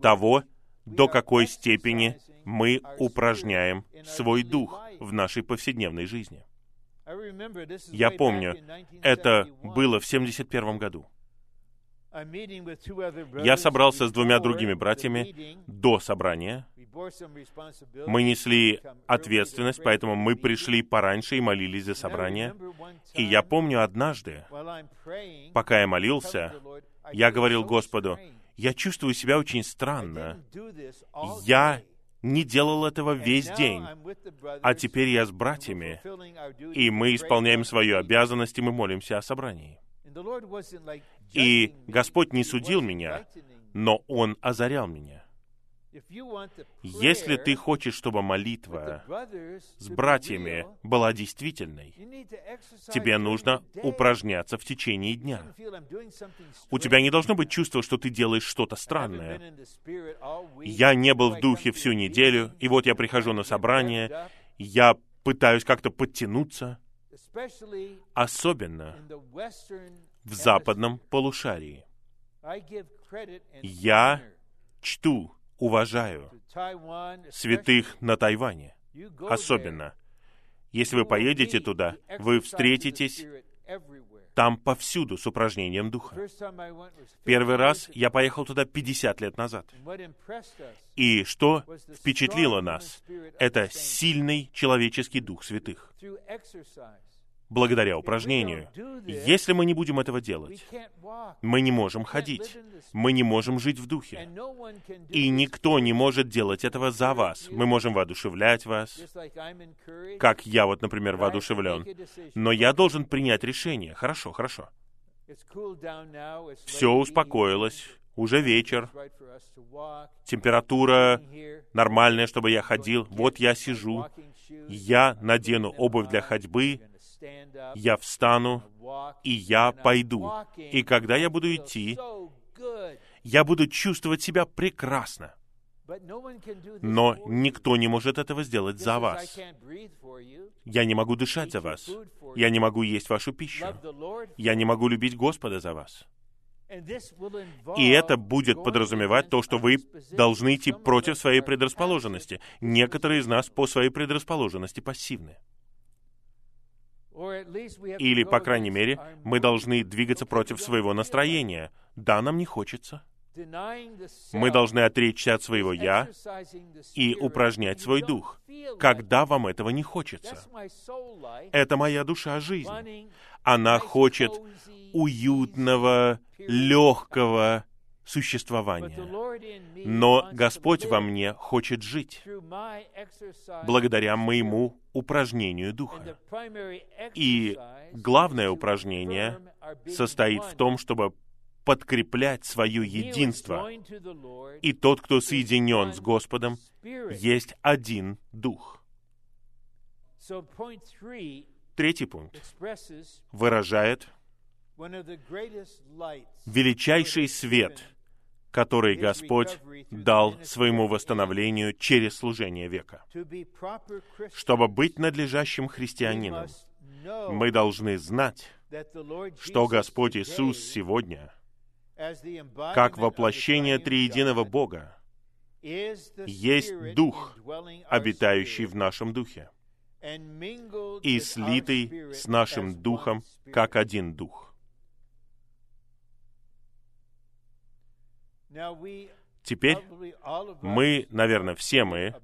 того, до какой степени мы упражняем свой дух в нашей повседневной жизни. Я помню, это было в 71 году. Я собрался с двумя другими братьями до собрания. Мы несли ответственность, поэтому мы пришли пораньше и молились за собрание. И я помню однажды, пока я молился, я говорил Господу, я чувствую себя очень странно. Я не делал этого весь день. А теперь я с братьями, и мы исполняем свою обязанность, и мы молимся о собрании. И Господь не судил меня, но Он озарял меня. Если ты хочешь, чтобы молитва с братьями была действительной, тебе нужно упражняться в течение дня. У тебя не должно быть чувства, что ты делаешь что-то странное. Я не был в духе всю неделю, и вот я прихожу на собрание, я пытаюсь как-то подтянуться, особенно в западном полушарии. Я чту, уважаю святых на Тайване. Особенно. Если вы поедете туда, вы встретитесь там повсюду с упражнением духа. Первый раз я поехал туда 50 лет назад. И что впечатлило нас? Это сильный человеческий дух святых благодаря упражнению. Если мы не будем этого делать, мы не можем ходить, мы не можем жить в духе. И никто не может делать этого за вас. Мы можем воодушевлять вас, как я вот, например, воодушевлен. Но я должен принять решение. Хорошо, хорошо. Все успокоилось, уже вечер, температура нормальная, чтобы я ходил. Вот я сижу, я надену обувь для ходьбы, я встану, и я пойду. И когда я буду идти, я буду чувствовать себя прекрасно. Но никто не может этого сделать за вас. Я не могу дышать за вас. Я не могу есть вашу пищу. Я не могу любить Господа за вас. И это будет подразумевать то, что вы должны идти против своей предрасположенности. Некоторые из нас по своей предрасположенности пассивны. Или, по крайней мере, мы должны двигаться против своего настроения. Да, нам не хочется. Мы должны отречься от своего «я» и упражнять свой дух, когда вам этого не хочется. Это моя душа жизни. Она хочет уютного, легкого существования. Но Господь во мне хочет жить благодаря моему упражнению Духа. И главное упражнение состоит в том, чтобы подкреплять свое единство. И тот, кто соединен с Господом, есть один Дух. Третий пункт выражает величайший свет, который Господь дал своему восстановлению через служение века. Чтобы быть надлежащим христианином, мы должны знать, что Господь Иисус сегодня — как воплощение триединого Бога, есть Дух, обитающий в нашем Духе, и слитый с нашим Духом, как один Дух. Теперь мы, наверное, все мы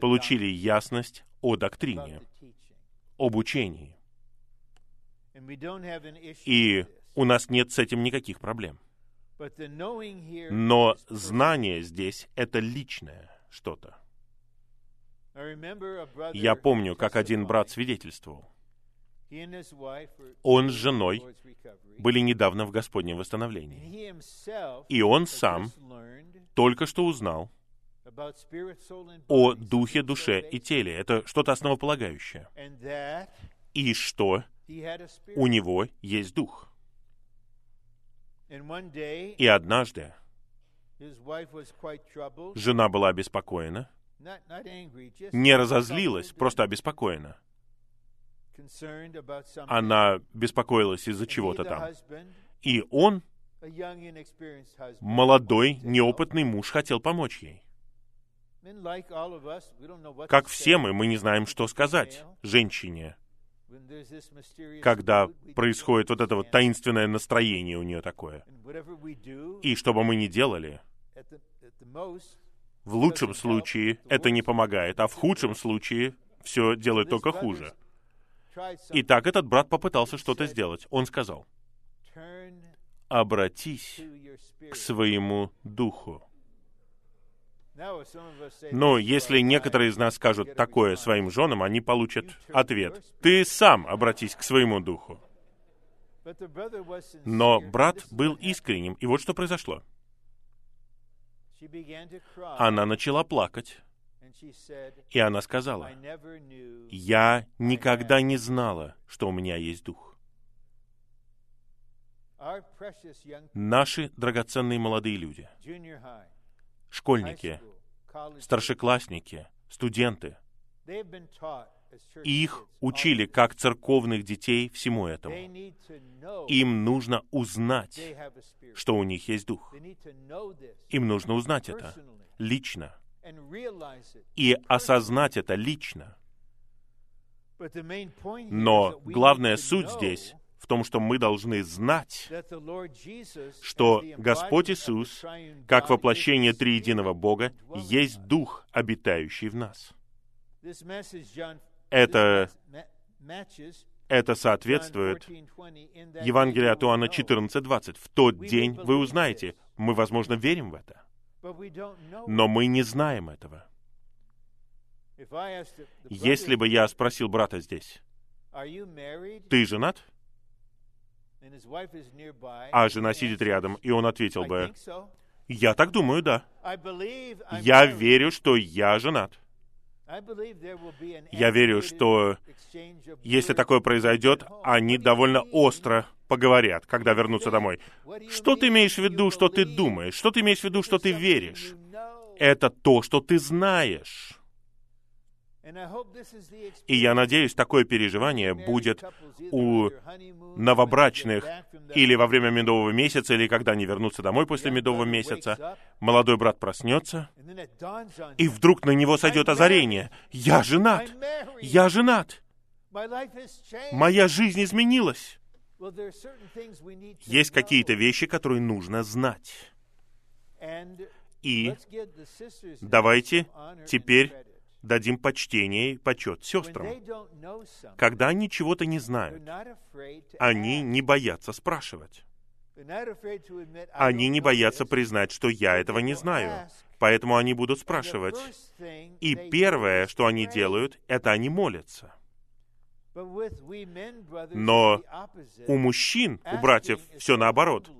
получили ясность о доктрине, об учении. И у нас нет с этим никаких проблем. Но знание здесь — это личное что-то. Я помню, как один брат свидетельствовал. Он с женой были недавно в Господнем восстановлении. И он сам только что узнал о духе, душе и теле. Это что-то основополагающее. И что у него есть дух. И однажды жена была обеспокоена, не разозлилась, просто обеспокоена. Она беспокоилась из-за чего-то там. И он, молодой, неопытный муж, хотел помочь ей. Как все мы, мы не знаем, что сказать женщине, когда происходит вот это вот таинственное настроение у нее такое. И что бы мы ни делали, в лучшем случае это не помогает, а в худшем случае все делает только хуже. И так этот брат попытался что-то сделать. Он сказал, обратись к своему духу. Но если некоторые из нас скажут такое своим женам, они получат ответ. Ты сам обратись к своему духу. Но брат был искренним, и вот что произошло. Она начала плакать, и она сказала, «Я никогда не знала, что у меня есть дух». Наши драгоценные молодые люди, школьники, старшеклассники, студенты. Их учили как церковных детей всему этому. Им нужно узнать, что у них есть Дух. Им нужно узнать это лично и осознать это лично. Но главная суть здесь в том, что мы должны знать, что Господь Иисус, как воплощение триединого Бога, есть Дух, обитающий в нас. Это, это соответствует Евангелию от Иоанна 14.20. В тот день вы узнаете. Мы, возможно, верим в это. Но мы не знаем этого. Если бы я спросил брата здесь, «Ты женат?» а жена сидит рядом, и он ответил бы, «Я так думаю, да. Я верю, что я женат. Я верю, что если такое произойдет, они довольно остро поговорят, когда вернутся домой. Что ты имеешь в виду, что ты думаешь? Что ты имеешь в виду, что ты веришь? Это то, что ты знаешь. И я надеюсь, такое переживание будет у новобрачных или во время медового месяца, или когда они вернутся домой после медового месяца. Молодой брат проснется, и вдруг на него сойдет озарение. «Я женат! Я женат! Моя жизнь изменилась!» Есть какие-то вещи, которые нужно знать. И давайте теперь дадим почтение и почет сестрам. Когда они чего-то не знают, они не боятся спрашивать. Они не боятся признать, что я этого не знаю. Поэтому они будут спрашивать. И первое, что они делают, это они молятся. Но у мужчин, у братьев, все наоборот.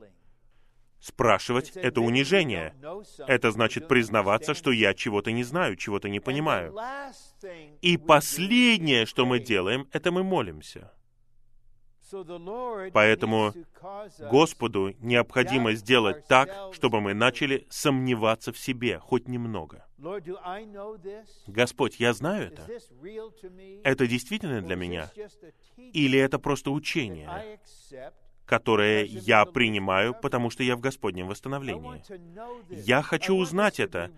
Спрашивать — это унижение. Это значит признаваться, что я чего-то не знаю, чего-то не понимаю. И последнее, что мы делаем, это мы молимся. Поэтому Господу необходимо сделать так, чтобы мы начали сомневаться в себе хоть немного. Господь, я знаю это. Это действительно для меня? Или это просто учение, которое я принимаю, потому что я в Господнем восстановлении? Я хочу узнать это.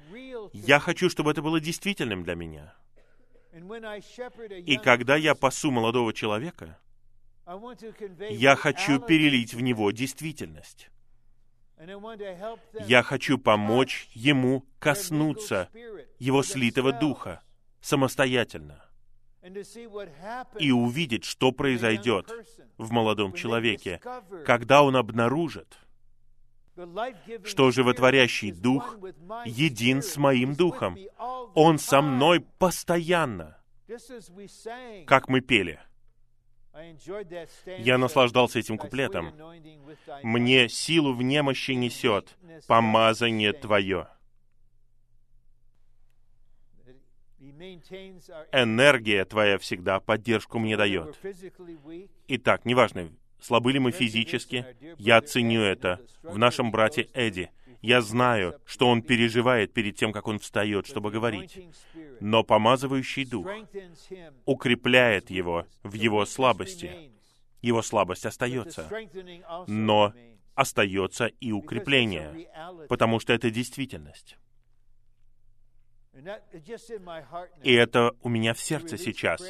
Я хочу, чтобы это было действительным для меня. И когда я пасу молодого человека, я хочу перелить в него действительность. Я хочу помочь ему коснуться его слитого духа самостоятельно и увидеть, что произойдет в молодом человеке, когда он обнаружит, что животворящий дух един с моим духом. Он со мной постоянно, как мы пели — я наслаждался этим куплетом. «Мне силу в немощи несет помазание Твое». Энергия Твоя всегда поддержку мне дает. Итак, неважно, слабы ли мы физически, я ценю это в нашем брате Эдди. Я знаю, что он переживает перед тем, как он встает, чтобы говорить. Но помазывающий дух укрепляет его в его слабости. Его слабость остается. Но остается и укрепление, потому что это действительность. И это у меня в сердце сейчас.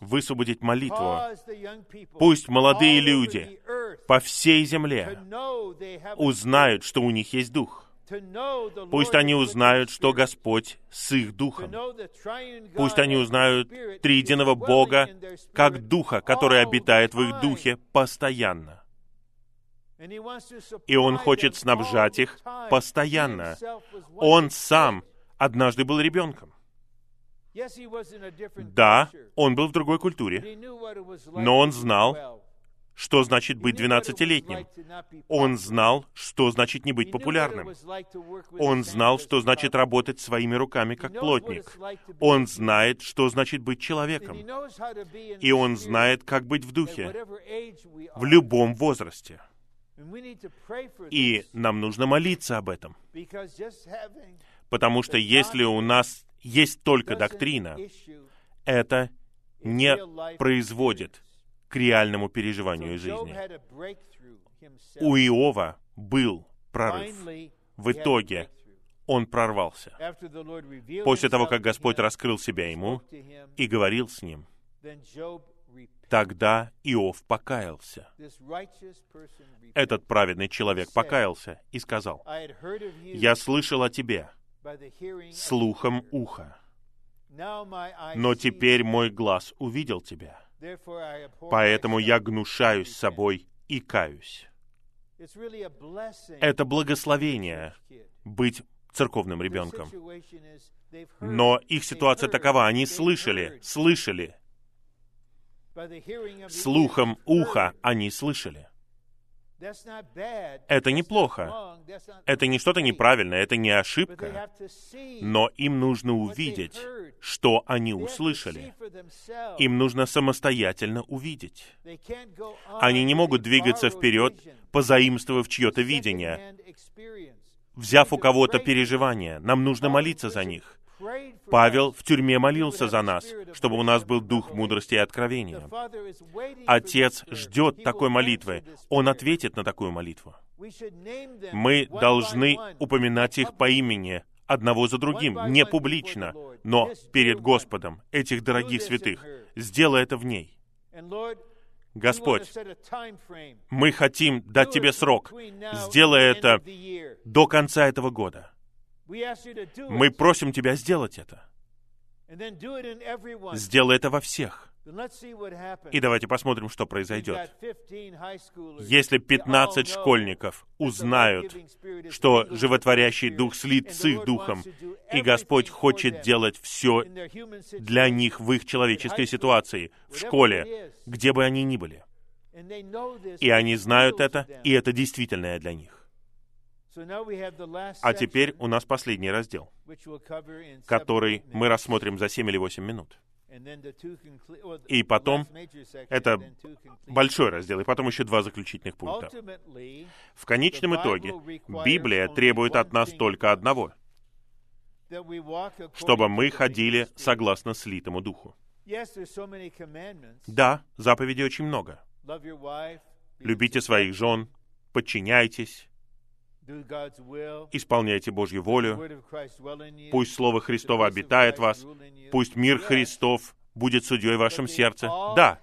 Высвободить молитву. Пусть молодые люди по всей земле узнают, что у них есть Дух. Пусть они узнают, что Господь с их духом. Пусть они узнают триединого Бога как Духа, который обитает в их духе постоянно. И Он хочет снабжать их постоянно. Он сам однажды был ребенком. Да, он был в другой культуре, но он знал, что значит быть двенадцатилетним. Он знал, что значит не быть популярным. Он знал, что значит работать своими руками как плотник. Он знает, что значит быть человеком. И он знает, как быть в духе в любом возрасте. И нам нужно молиться об этом. Потому что если у нас есть только доктрина, это не производит к реальному переживанию жизни. У Иова был прорыв. В итоге он прорвался. После того, как Господь раскрыл себя ему и говорил с ним, тогда Иов покаялся. Этот праведный человек покаялся и сказал, «Я слышал о тебе слухом уха, но теперь мой глаз увидел тебя» Поэтому я гнушаюсь собой и каюсь. Это благословение быть церковным ребенком. Но их ситуация такова, они слышали, слышали. Слухом уха они слышали. Это неплохо. Это не что-то неправильное, это не ошибка. Но им нужно увидеть, что они услышали. Им нужно самостоятельно увидеть. Они не могут двигаться вперед, позаимствовав чье-то видение, взяв у кого-то переживания. Нам нужно молиться за них. Павел в тюрьме молился за нас, чтобы у нас был дух мудрости и откровения. Отец ждет такой молитвы. Он ответит на такую молитву. Мы должны упоминать их по имени, одного за другим, не публично, но перед Господом, этих дорогих святых. Сделай это в ней. Господь, мы хотим дать Тебе срок. Сделай это до конца этого года. Мы просим Тебя сделать это. Сделай это во всех. И давайте посмотрим, что произойдет. Если 15 школьников узнают, что животворящий дух слит с их духом, и Господь хочет делать все для них в их человеческой ситуации, в школе, где бы они ни были. И они знают это, и это действительное для них. А теперь у нас последний раздел, который мы рассмотрим за 7 или 8 минут. И потом, это большой раздел, и потом еще два заключительных пункта. В конечном итоге, Библия требует от нас только одного, чтобы мы ходили согласно слитому духу. Да, заповедей очень много. Любите своих жен, подчиняйтесь, Исполняйте Божью волю. Пусть Слово Христово обитает в вас. Пусть мир Христов будет судьей в вашем сердце. Да,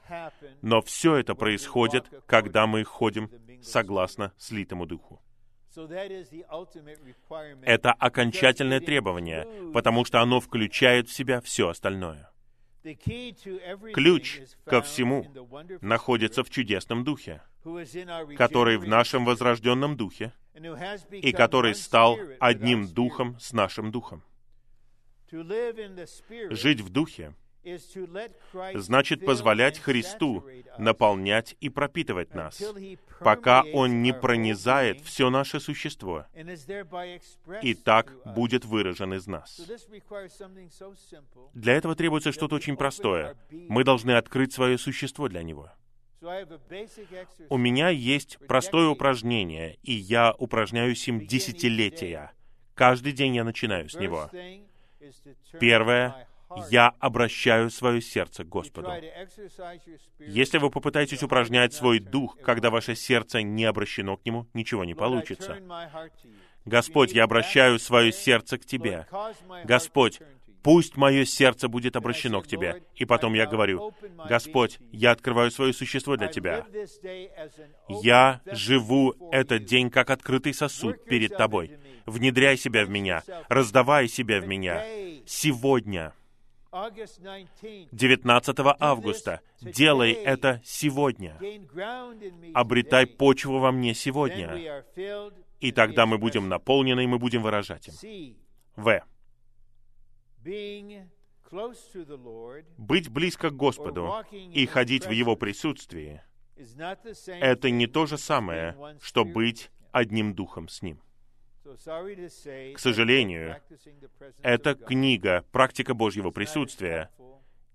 но все это происходит, когда мы ходим согласно слитому Духу. Это окончательное требование, потому что оно включает в себя все остальное. Ключ ко всему находится в чудесном духе, который в нашем возрожденном духе и который стал одним духом с нашим духом. Жить в духе значит позволять Христу наполнять и пропитывать нас, пока Он не пронизает все наше существо, и так будет выражен из нас. Для этого требуется что-то очень простое. Мы должны открыть свое существо для Него. У меня есть простое упражнение, и я упражняюсь им десятилетия. Каждый день я начинаю с него. Первое я обращаю свое сердце к Господу. Если вы попытаетесь упражнять свой дух, когда ваше сердце не обращено к Нему, ничего не получится. Господь, я обращаю свое сердце к Тебе. Господь, пусть мое сердце будет обращено к Тебе. И потом я говорю, Господь, я открываю свое существо для Тебя. Я живу этот день как открытый сосуд перед Тобой. Внедряй себя в меня, раздавай себя в меня. Сегодня 19 августа. Делай это сегодня. Обретай почву во мне сегодня. И тогда мы будем наполнены, и мы будем выражать им. В. Быть близко к Господу и ходить в Его присутствии — это не то же самое, что быть одним духом с Ним. К сожалению, эта книга «Практика Божьего присутствия»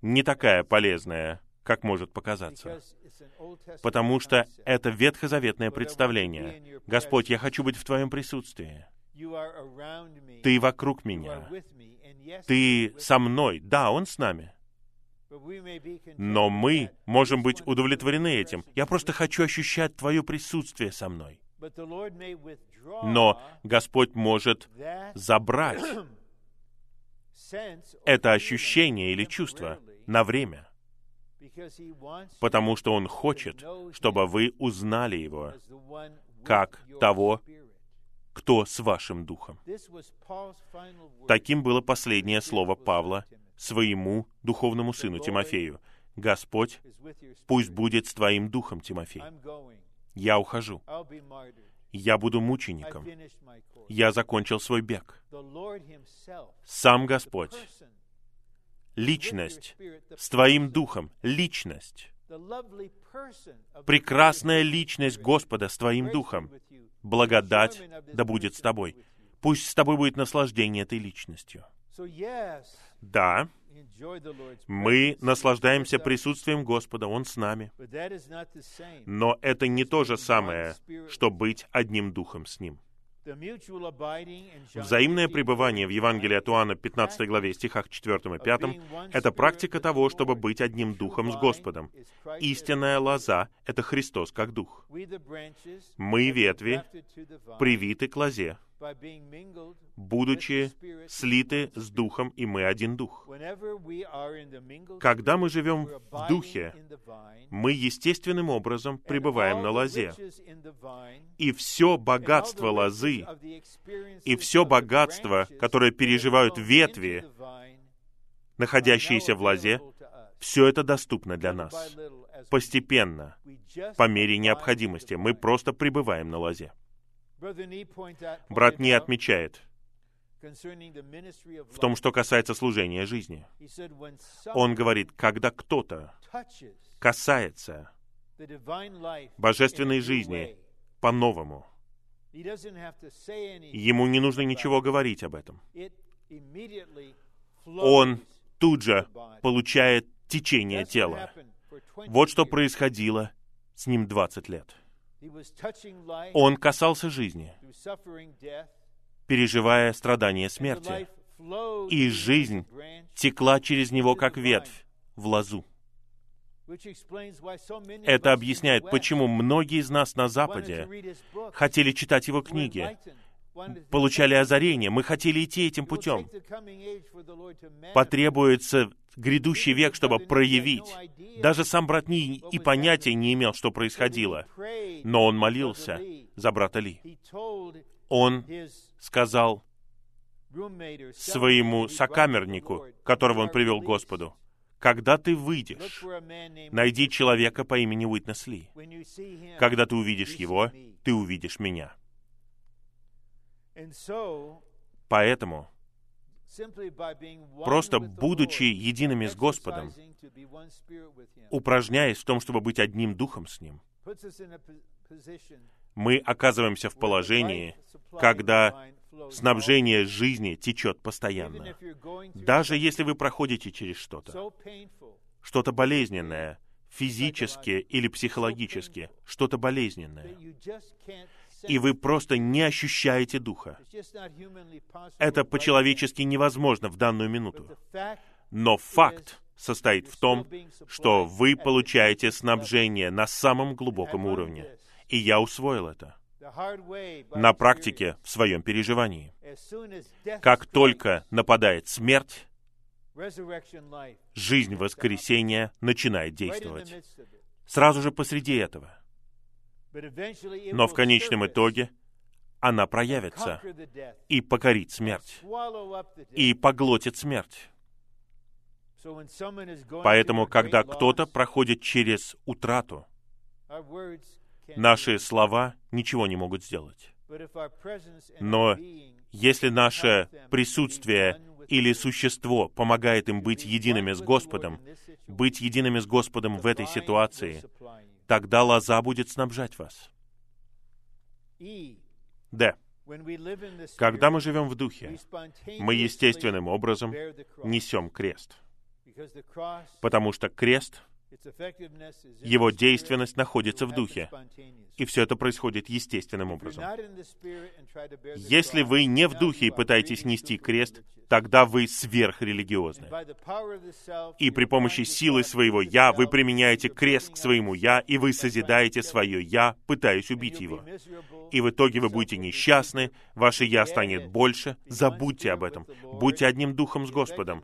не такая полезная, как может показаться. Потому что это ветхозаветное представление. Господь, я хочу быть в Твоем присутствии. Ты вокруг меня. Ты со мной. Да, Он с нами. Но мы можем быть удовлетворены этим. Я просто хочу ощущать Твое присутствие со мной. Но Господь может забрать это ощущение или чувство на время, потому что Он хочет, чтобы вы узнали Его как того, кто с вашим духом. Таким было последнее слово Павла своему духовному сыну Тимофею. Господь, пусть будет с твоим духом, Тимофей. Я ухожу. Я буду мучеником. Я закончил свой бег. Сам Господь, личность, с Твоим Духом, личность, прекрасная личность Господа с Твоим Духом, благодать да будет с Тобой. Пусть с Тобой будет наслаждение этой личностью. Да, мы наслаждаемся присутствием Господа, Он с нами. Но это не то же самое, что быть одним духом с Ним. Взаимное пребывание в Евангелии от Иоанна 15 главе стихах 4 и 5 — это практика того, чтобы быть одним духом с Господом. Истинная лоза — это Христос как дух. Мы, ветви, привиты к лозе, будучи слиты с Духом, и мы один Дух. Когда мы живем в Духе, мы естественным образом пребываем на лозе. И все богатство лозы, и все богатство, которое переживают ветви, находящиеся в лозе, все это доступно для нас. Постепенно, по мере необходимости, мы просто пребываем на лозе. Брат Не отмечает в том, что касается служения жизни. Он говорит, когда кто-то касается божественной жизни по-новому, ему не нужно ничего говорить об этом. Он тут же получает течение тела. Вот что происходило с ним 20 лет. Он касался жизни, переживая страдания смерти, и жизнь текла через него, как ветвь, в лозу. Это объясняет, почему многие из нас на Западе хотели читать его книги, получали озарение, мы хотели идти этим путем. Потребуется грядущий век, чтобы проявить. Даже сам брат Ни и понятия не имел, что происходило. Но он молился за брата Ли. Он сказал своему сокамернику, которого он привел к Господу, когда ты выйдешь, найди человека по имени Уитнес Ли. Когда ты увидишь его, ты увидишь меня. Поэтому, просто будучи едиными с Господом, упражняясь в том, чтобы быть одним духом с Ним, мы оказываемся в положении, когда снабжение жизни течет постоянно. Даже если вы проходите через что-то, что-то болезненное, физически или психологически, что-то болезненное, и вы просто не ощущаете Духа. Это по-человечески невозможно в данную минуту. Но факт состоит в том, что вы получаете снабжение на самом глубоком уровне. И я усвоил это на практике в своем переживании. Как только нападает смерть, жизнь воскресения начинает действовать. Сразу же посреди этого. Но в конечном итоге она проявится и покорит смерть, и поглотит смерть. Поэтому, когда кто-то проходит через утрату, наши слова ничего не могут сделать. Но если наше присутствие или существо помогает им быть едиными с Господом, быть едиными с Господом в этой ситуации, тогда лоза будет снабжать вас. Д. Когда мы живем в Духе, мы естественным образом несем крест. Потому что крест его действенность находится в духе. И все это происходит естественным образом. Если вы не в духе и пытаетесь нести крест, тогда вы сверхрелигиозны. И при помощи силы своего «я» вы применяете крест к своему «я», и вы созидаете свое «я», пытаясь убить его. И в итоге вы будете несчастны, ваше «я» станет больше. Забудьте об этом. Будьте одним духом с Господом.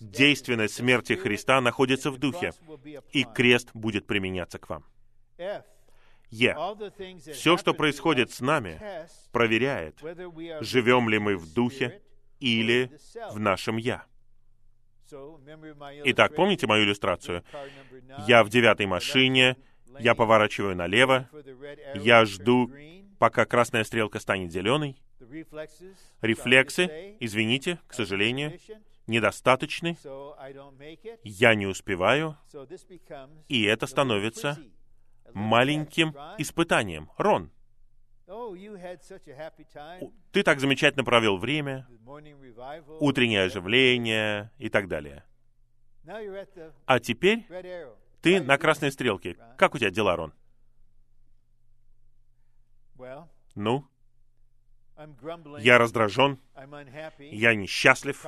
Действенность смерти Христа находится в духе, и крест будет применяться к вам. Е. Все, что происходит с нами, проверяет, живем ли мы в духе или в нашем «я». Итак, помните мою иллюстрацию? Я в девятой машине, я поворачиваю налево, я жду, пока красная стрелка станет зеленой. Рефлексы, извините, к сожалению, недостаточны, я не успеваю, и это становится маленьким испытанием. Рон, ты так замечательно провел время, утреннее оживление и так далее. А теперь ты на красной стрелке. Как у тебя дела, Рон? Ну? Я раздражен, я несчастлив,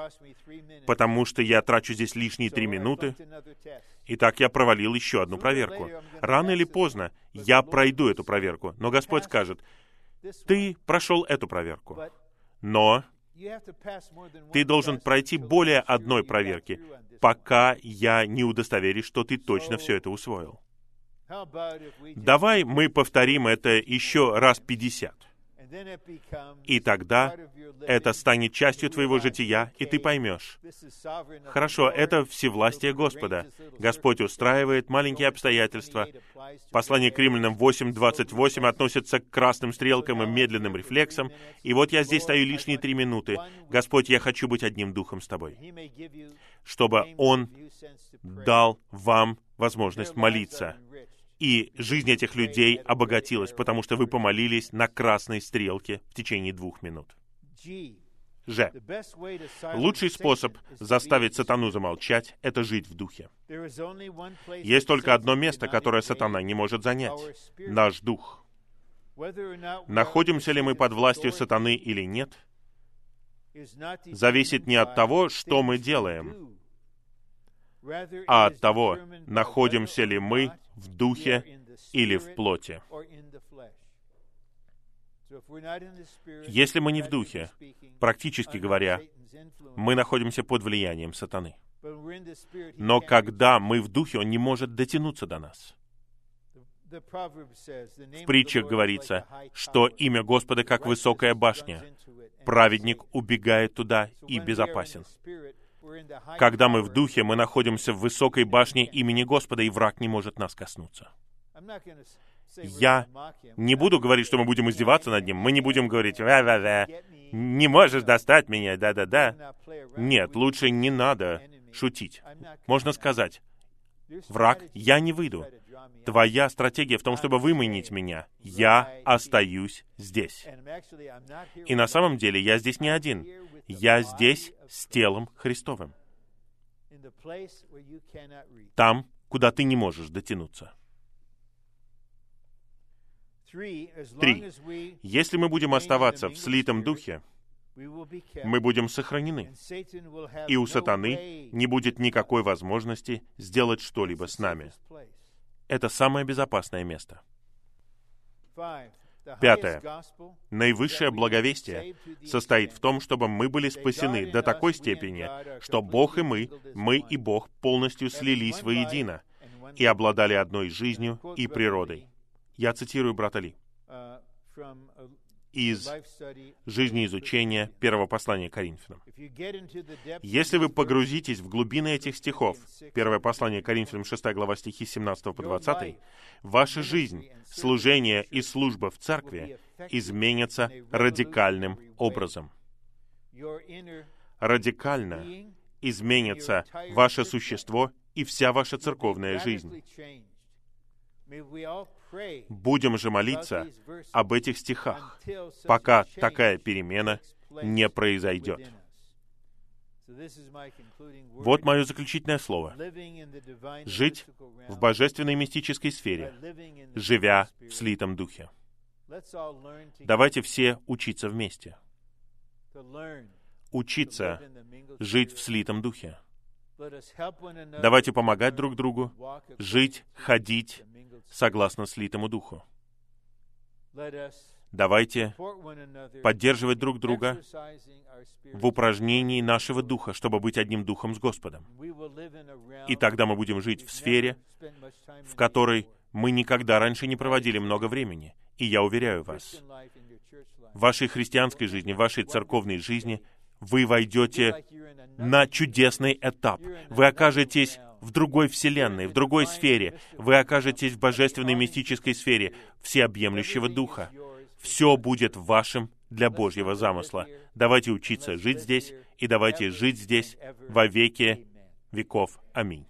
потому что я трачу здесь лишние три минуты. Итак, я провалил еще одну проверку. Рано или поздно я пройду эту проверку, но Господь скажет, ты прошел эту проверку, но ты должен пройти более одной проверки, пока я не удостоверюсь, что ты точно все это усвоил. Давай мы повторим это еще раз пятьдесят. И тогда это станет частью твоего жития, и ты поймешь. Хорошо, это всевластие Господа. Господь устраивает маленькие обстоятельства. Послание к римлянам 8.28 относится к красным стрелкам и медленным рефлексам. И вот я здесь стою лишние три минуты. Господь, я хочу быть одним духом с тобой. Чтобы Он дал вам возможность молиться и жизнь этих людей обогатилась, потому что вы помолились на красной стрелке в течение двух минут. Ж. Лучший способ заставить сатану замолчать — это жить в духе. Есть только одно место, которое сатана не может занять — наш дух. Находимся ли мы под властью сатаны или нет, зависит не от того, что мы делаем, а от того, находимся ли мы в духе или в плоти. Если мы не в духе, практически говоря, мы находимся под влиянием сатаны. Но когда мы в духе, он не может дотянуться до нас. В притчах говорится, что имя Господа как высокая башня. Праведник убегает туда и безопасен. Когда мы в духе, мы находимся в высокой башне имени Господа, и враг не может нас коснуться. Я не буду говорить, что мы будем издеваться над ним. Мы не будем говорить «ва-ва-ва», «не можешь достать меня», «да-да-да». Нет, лучше не надо шутить. Можно сказать «Враг, я не выйду. Твоя стратегия в том, чтобы выманить меня. Я остаюсь здесь». И на самом деле я здесь не один. Я здесь с телом Христовым. Там, куда ты не можешь дотянуться. Три. Если мы будем оставаться в слитом духе, мы будем сохранены, и у сатаны не будет никакой возможности сделать что-либо с нами. Это самое безопасное место. Пятое. Наивысшее благовестие состоит в том, чтобы мы были спасены до такой степени, что Бог и мы, мы и Бог полностью слились воедино и обладали одной жизнью и природой. Я цитирую брата Ли из жизни изучения первого послания Коринфянам. Если вы погрузитесь в глубины этих стихов, первое послание Коринфянам, 6 глава стихи 17 по 20, ваша жизнь, служение и служба в церкви изменятся радикальным образом. Радикально изменится ваше существо и вся ваша церковная жизнь. Будем же молиться об этих стихах, пока такая перемена не произойдет. Вот мое заключительное слово. Жить в божественной мистической сфере, живя в слитом духе. Давайте все учиться вместе. Учиться жить в слитом духе. Давайте помогать друг другу, жить, ходить согласно слитому духу. Давайте поддерживать друг друга в упражнении нашего духа, чтобы быть одним духом с Господом. И тогда мы будем жить в сфере, в которой мы никогда раньше не проводили много времени. И я уверяю вас, в вашей христианской жизни, в вашей церковной жизни вы войдете на чудесный этап. Вы окажетесь в другой вселенной, в другой сфере. Вы окажетесь в божественной мистической сфере всеобъемлющего Духа. Все будет вашим для Божьего замысла. Давайте учиться жить здесь, и давайте жить здесь во веки веков. Аминь.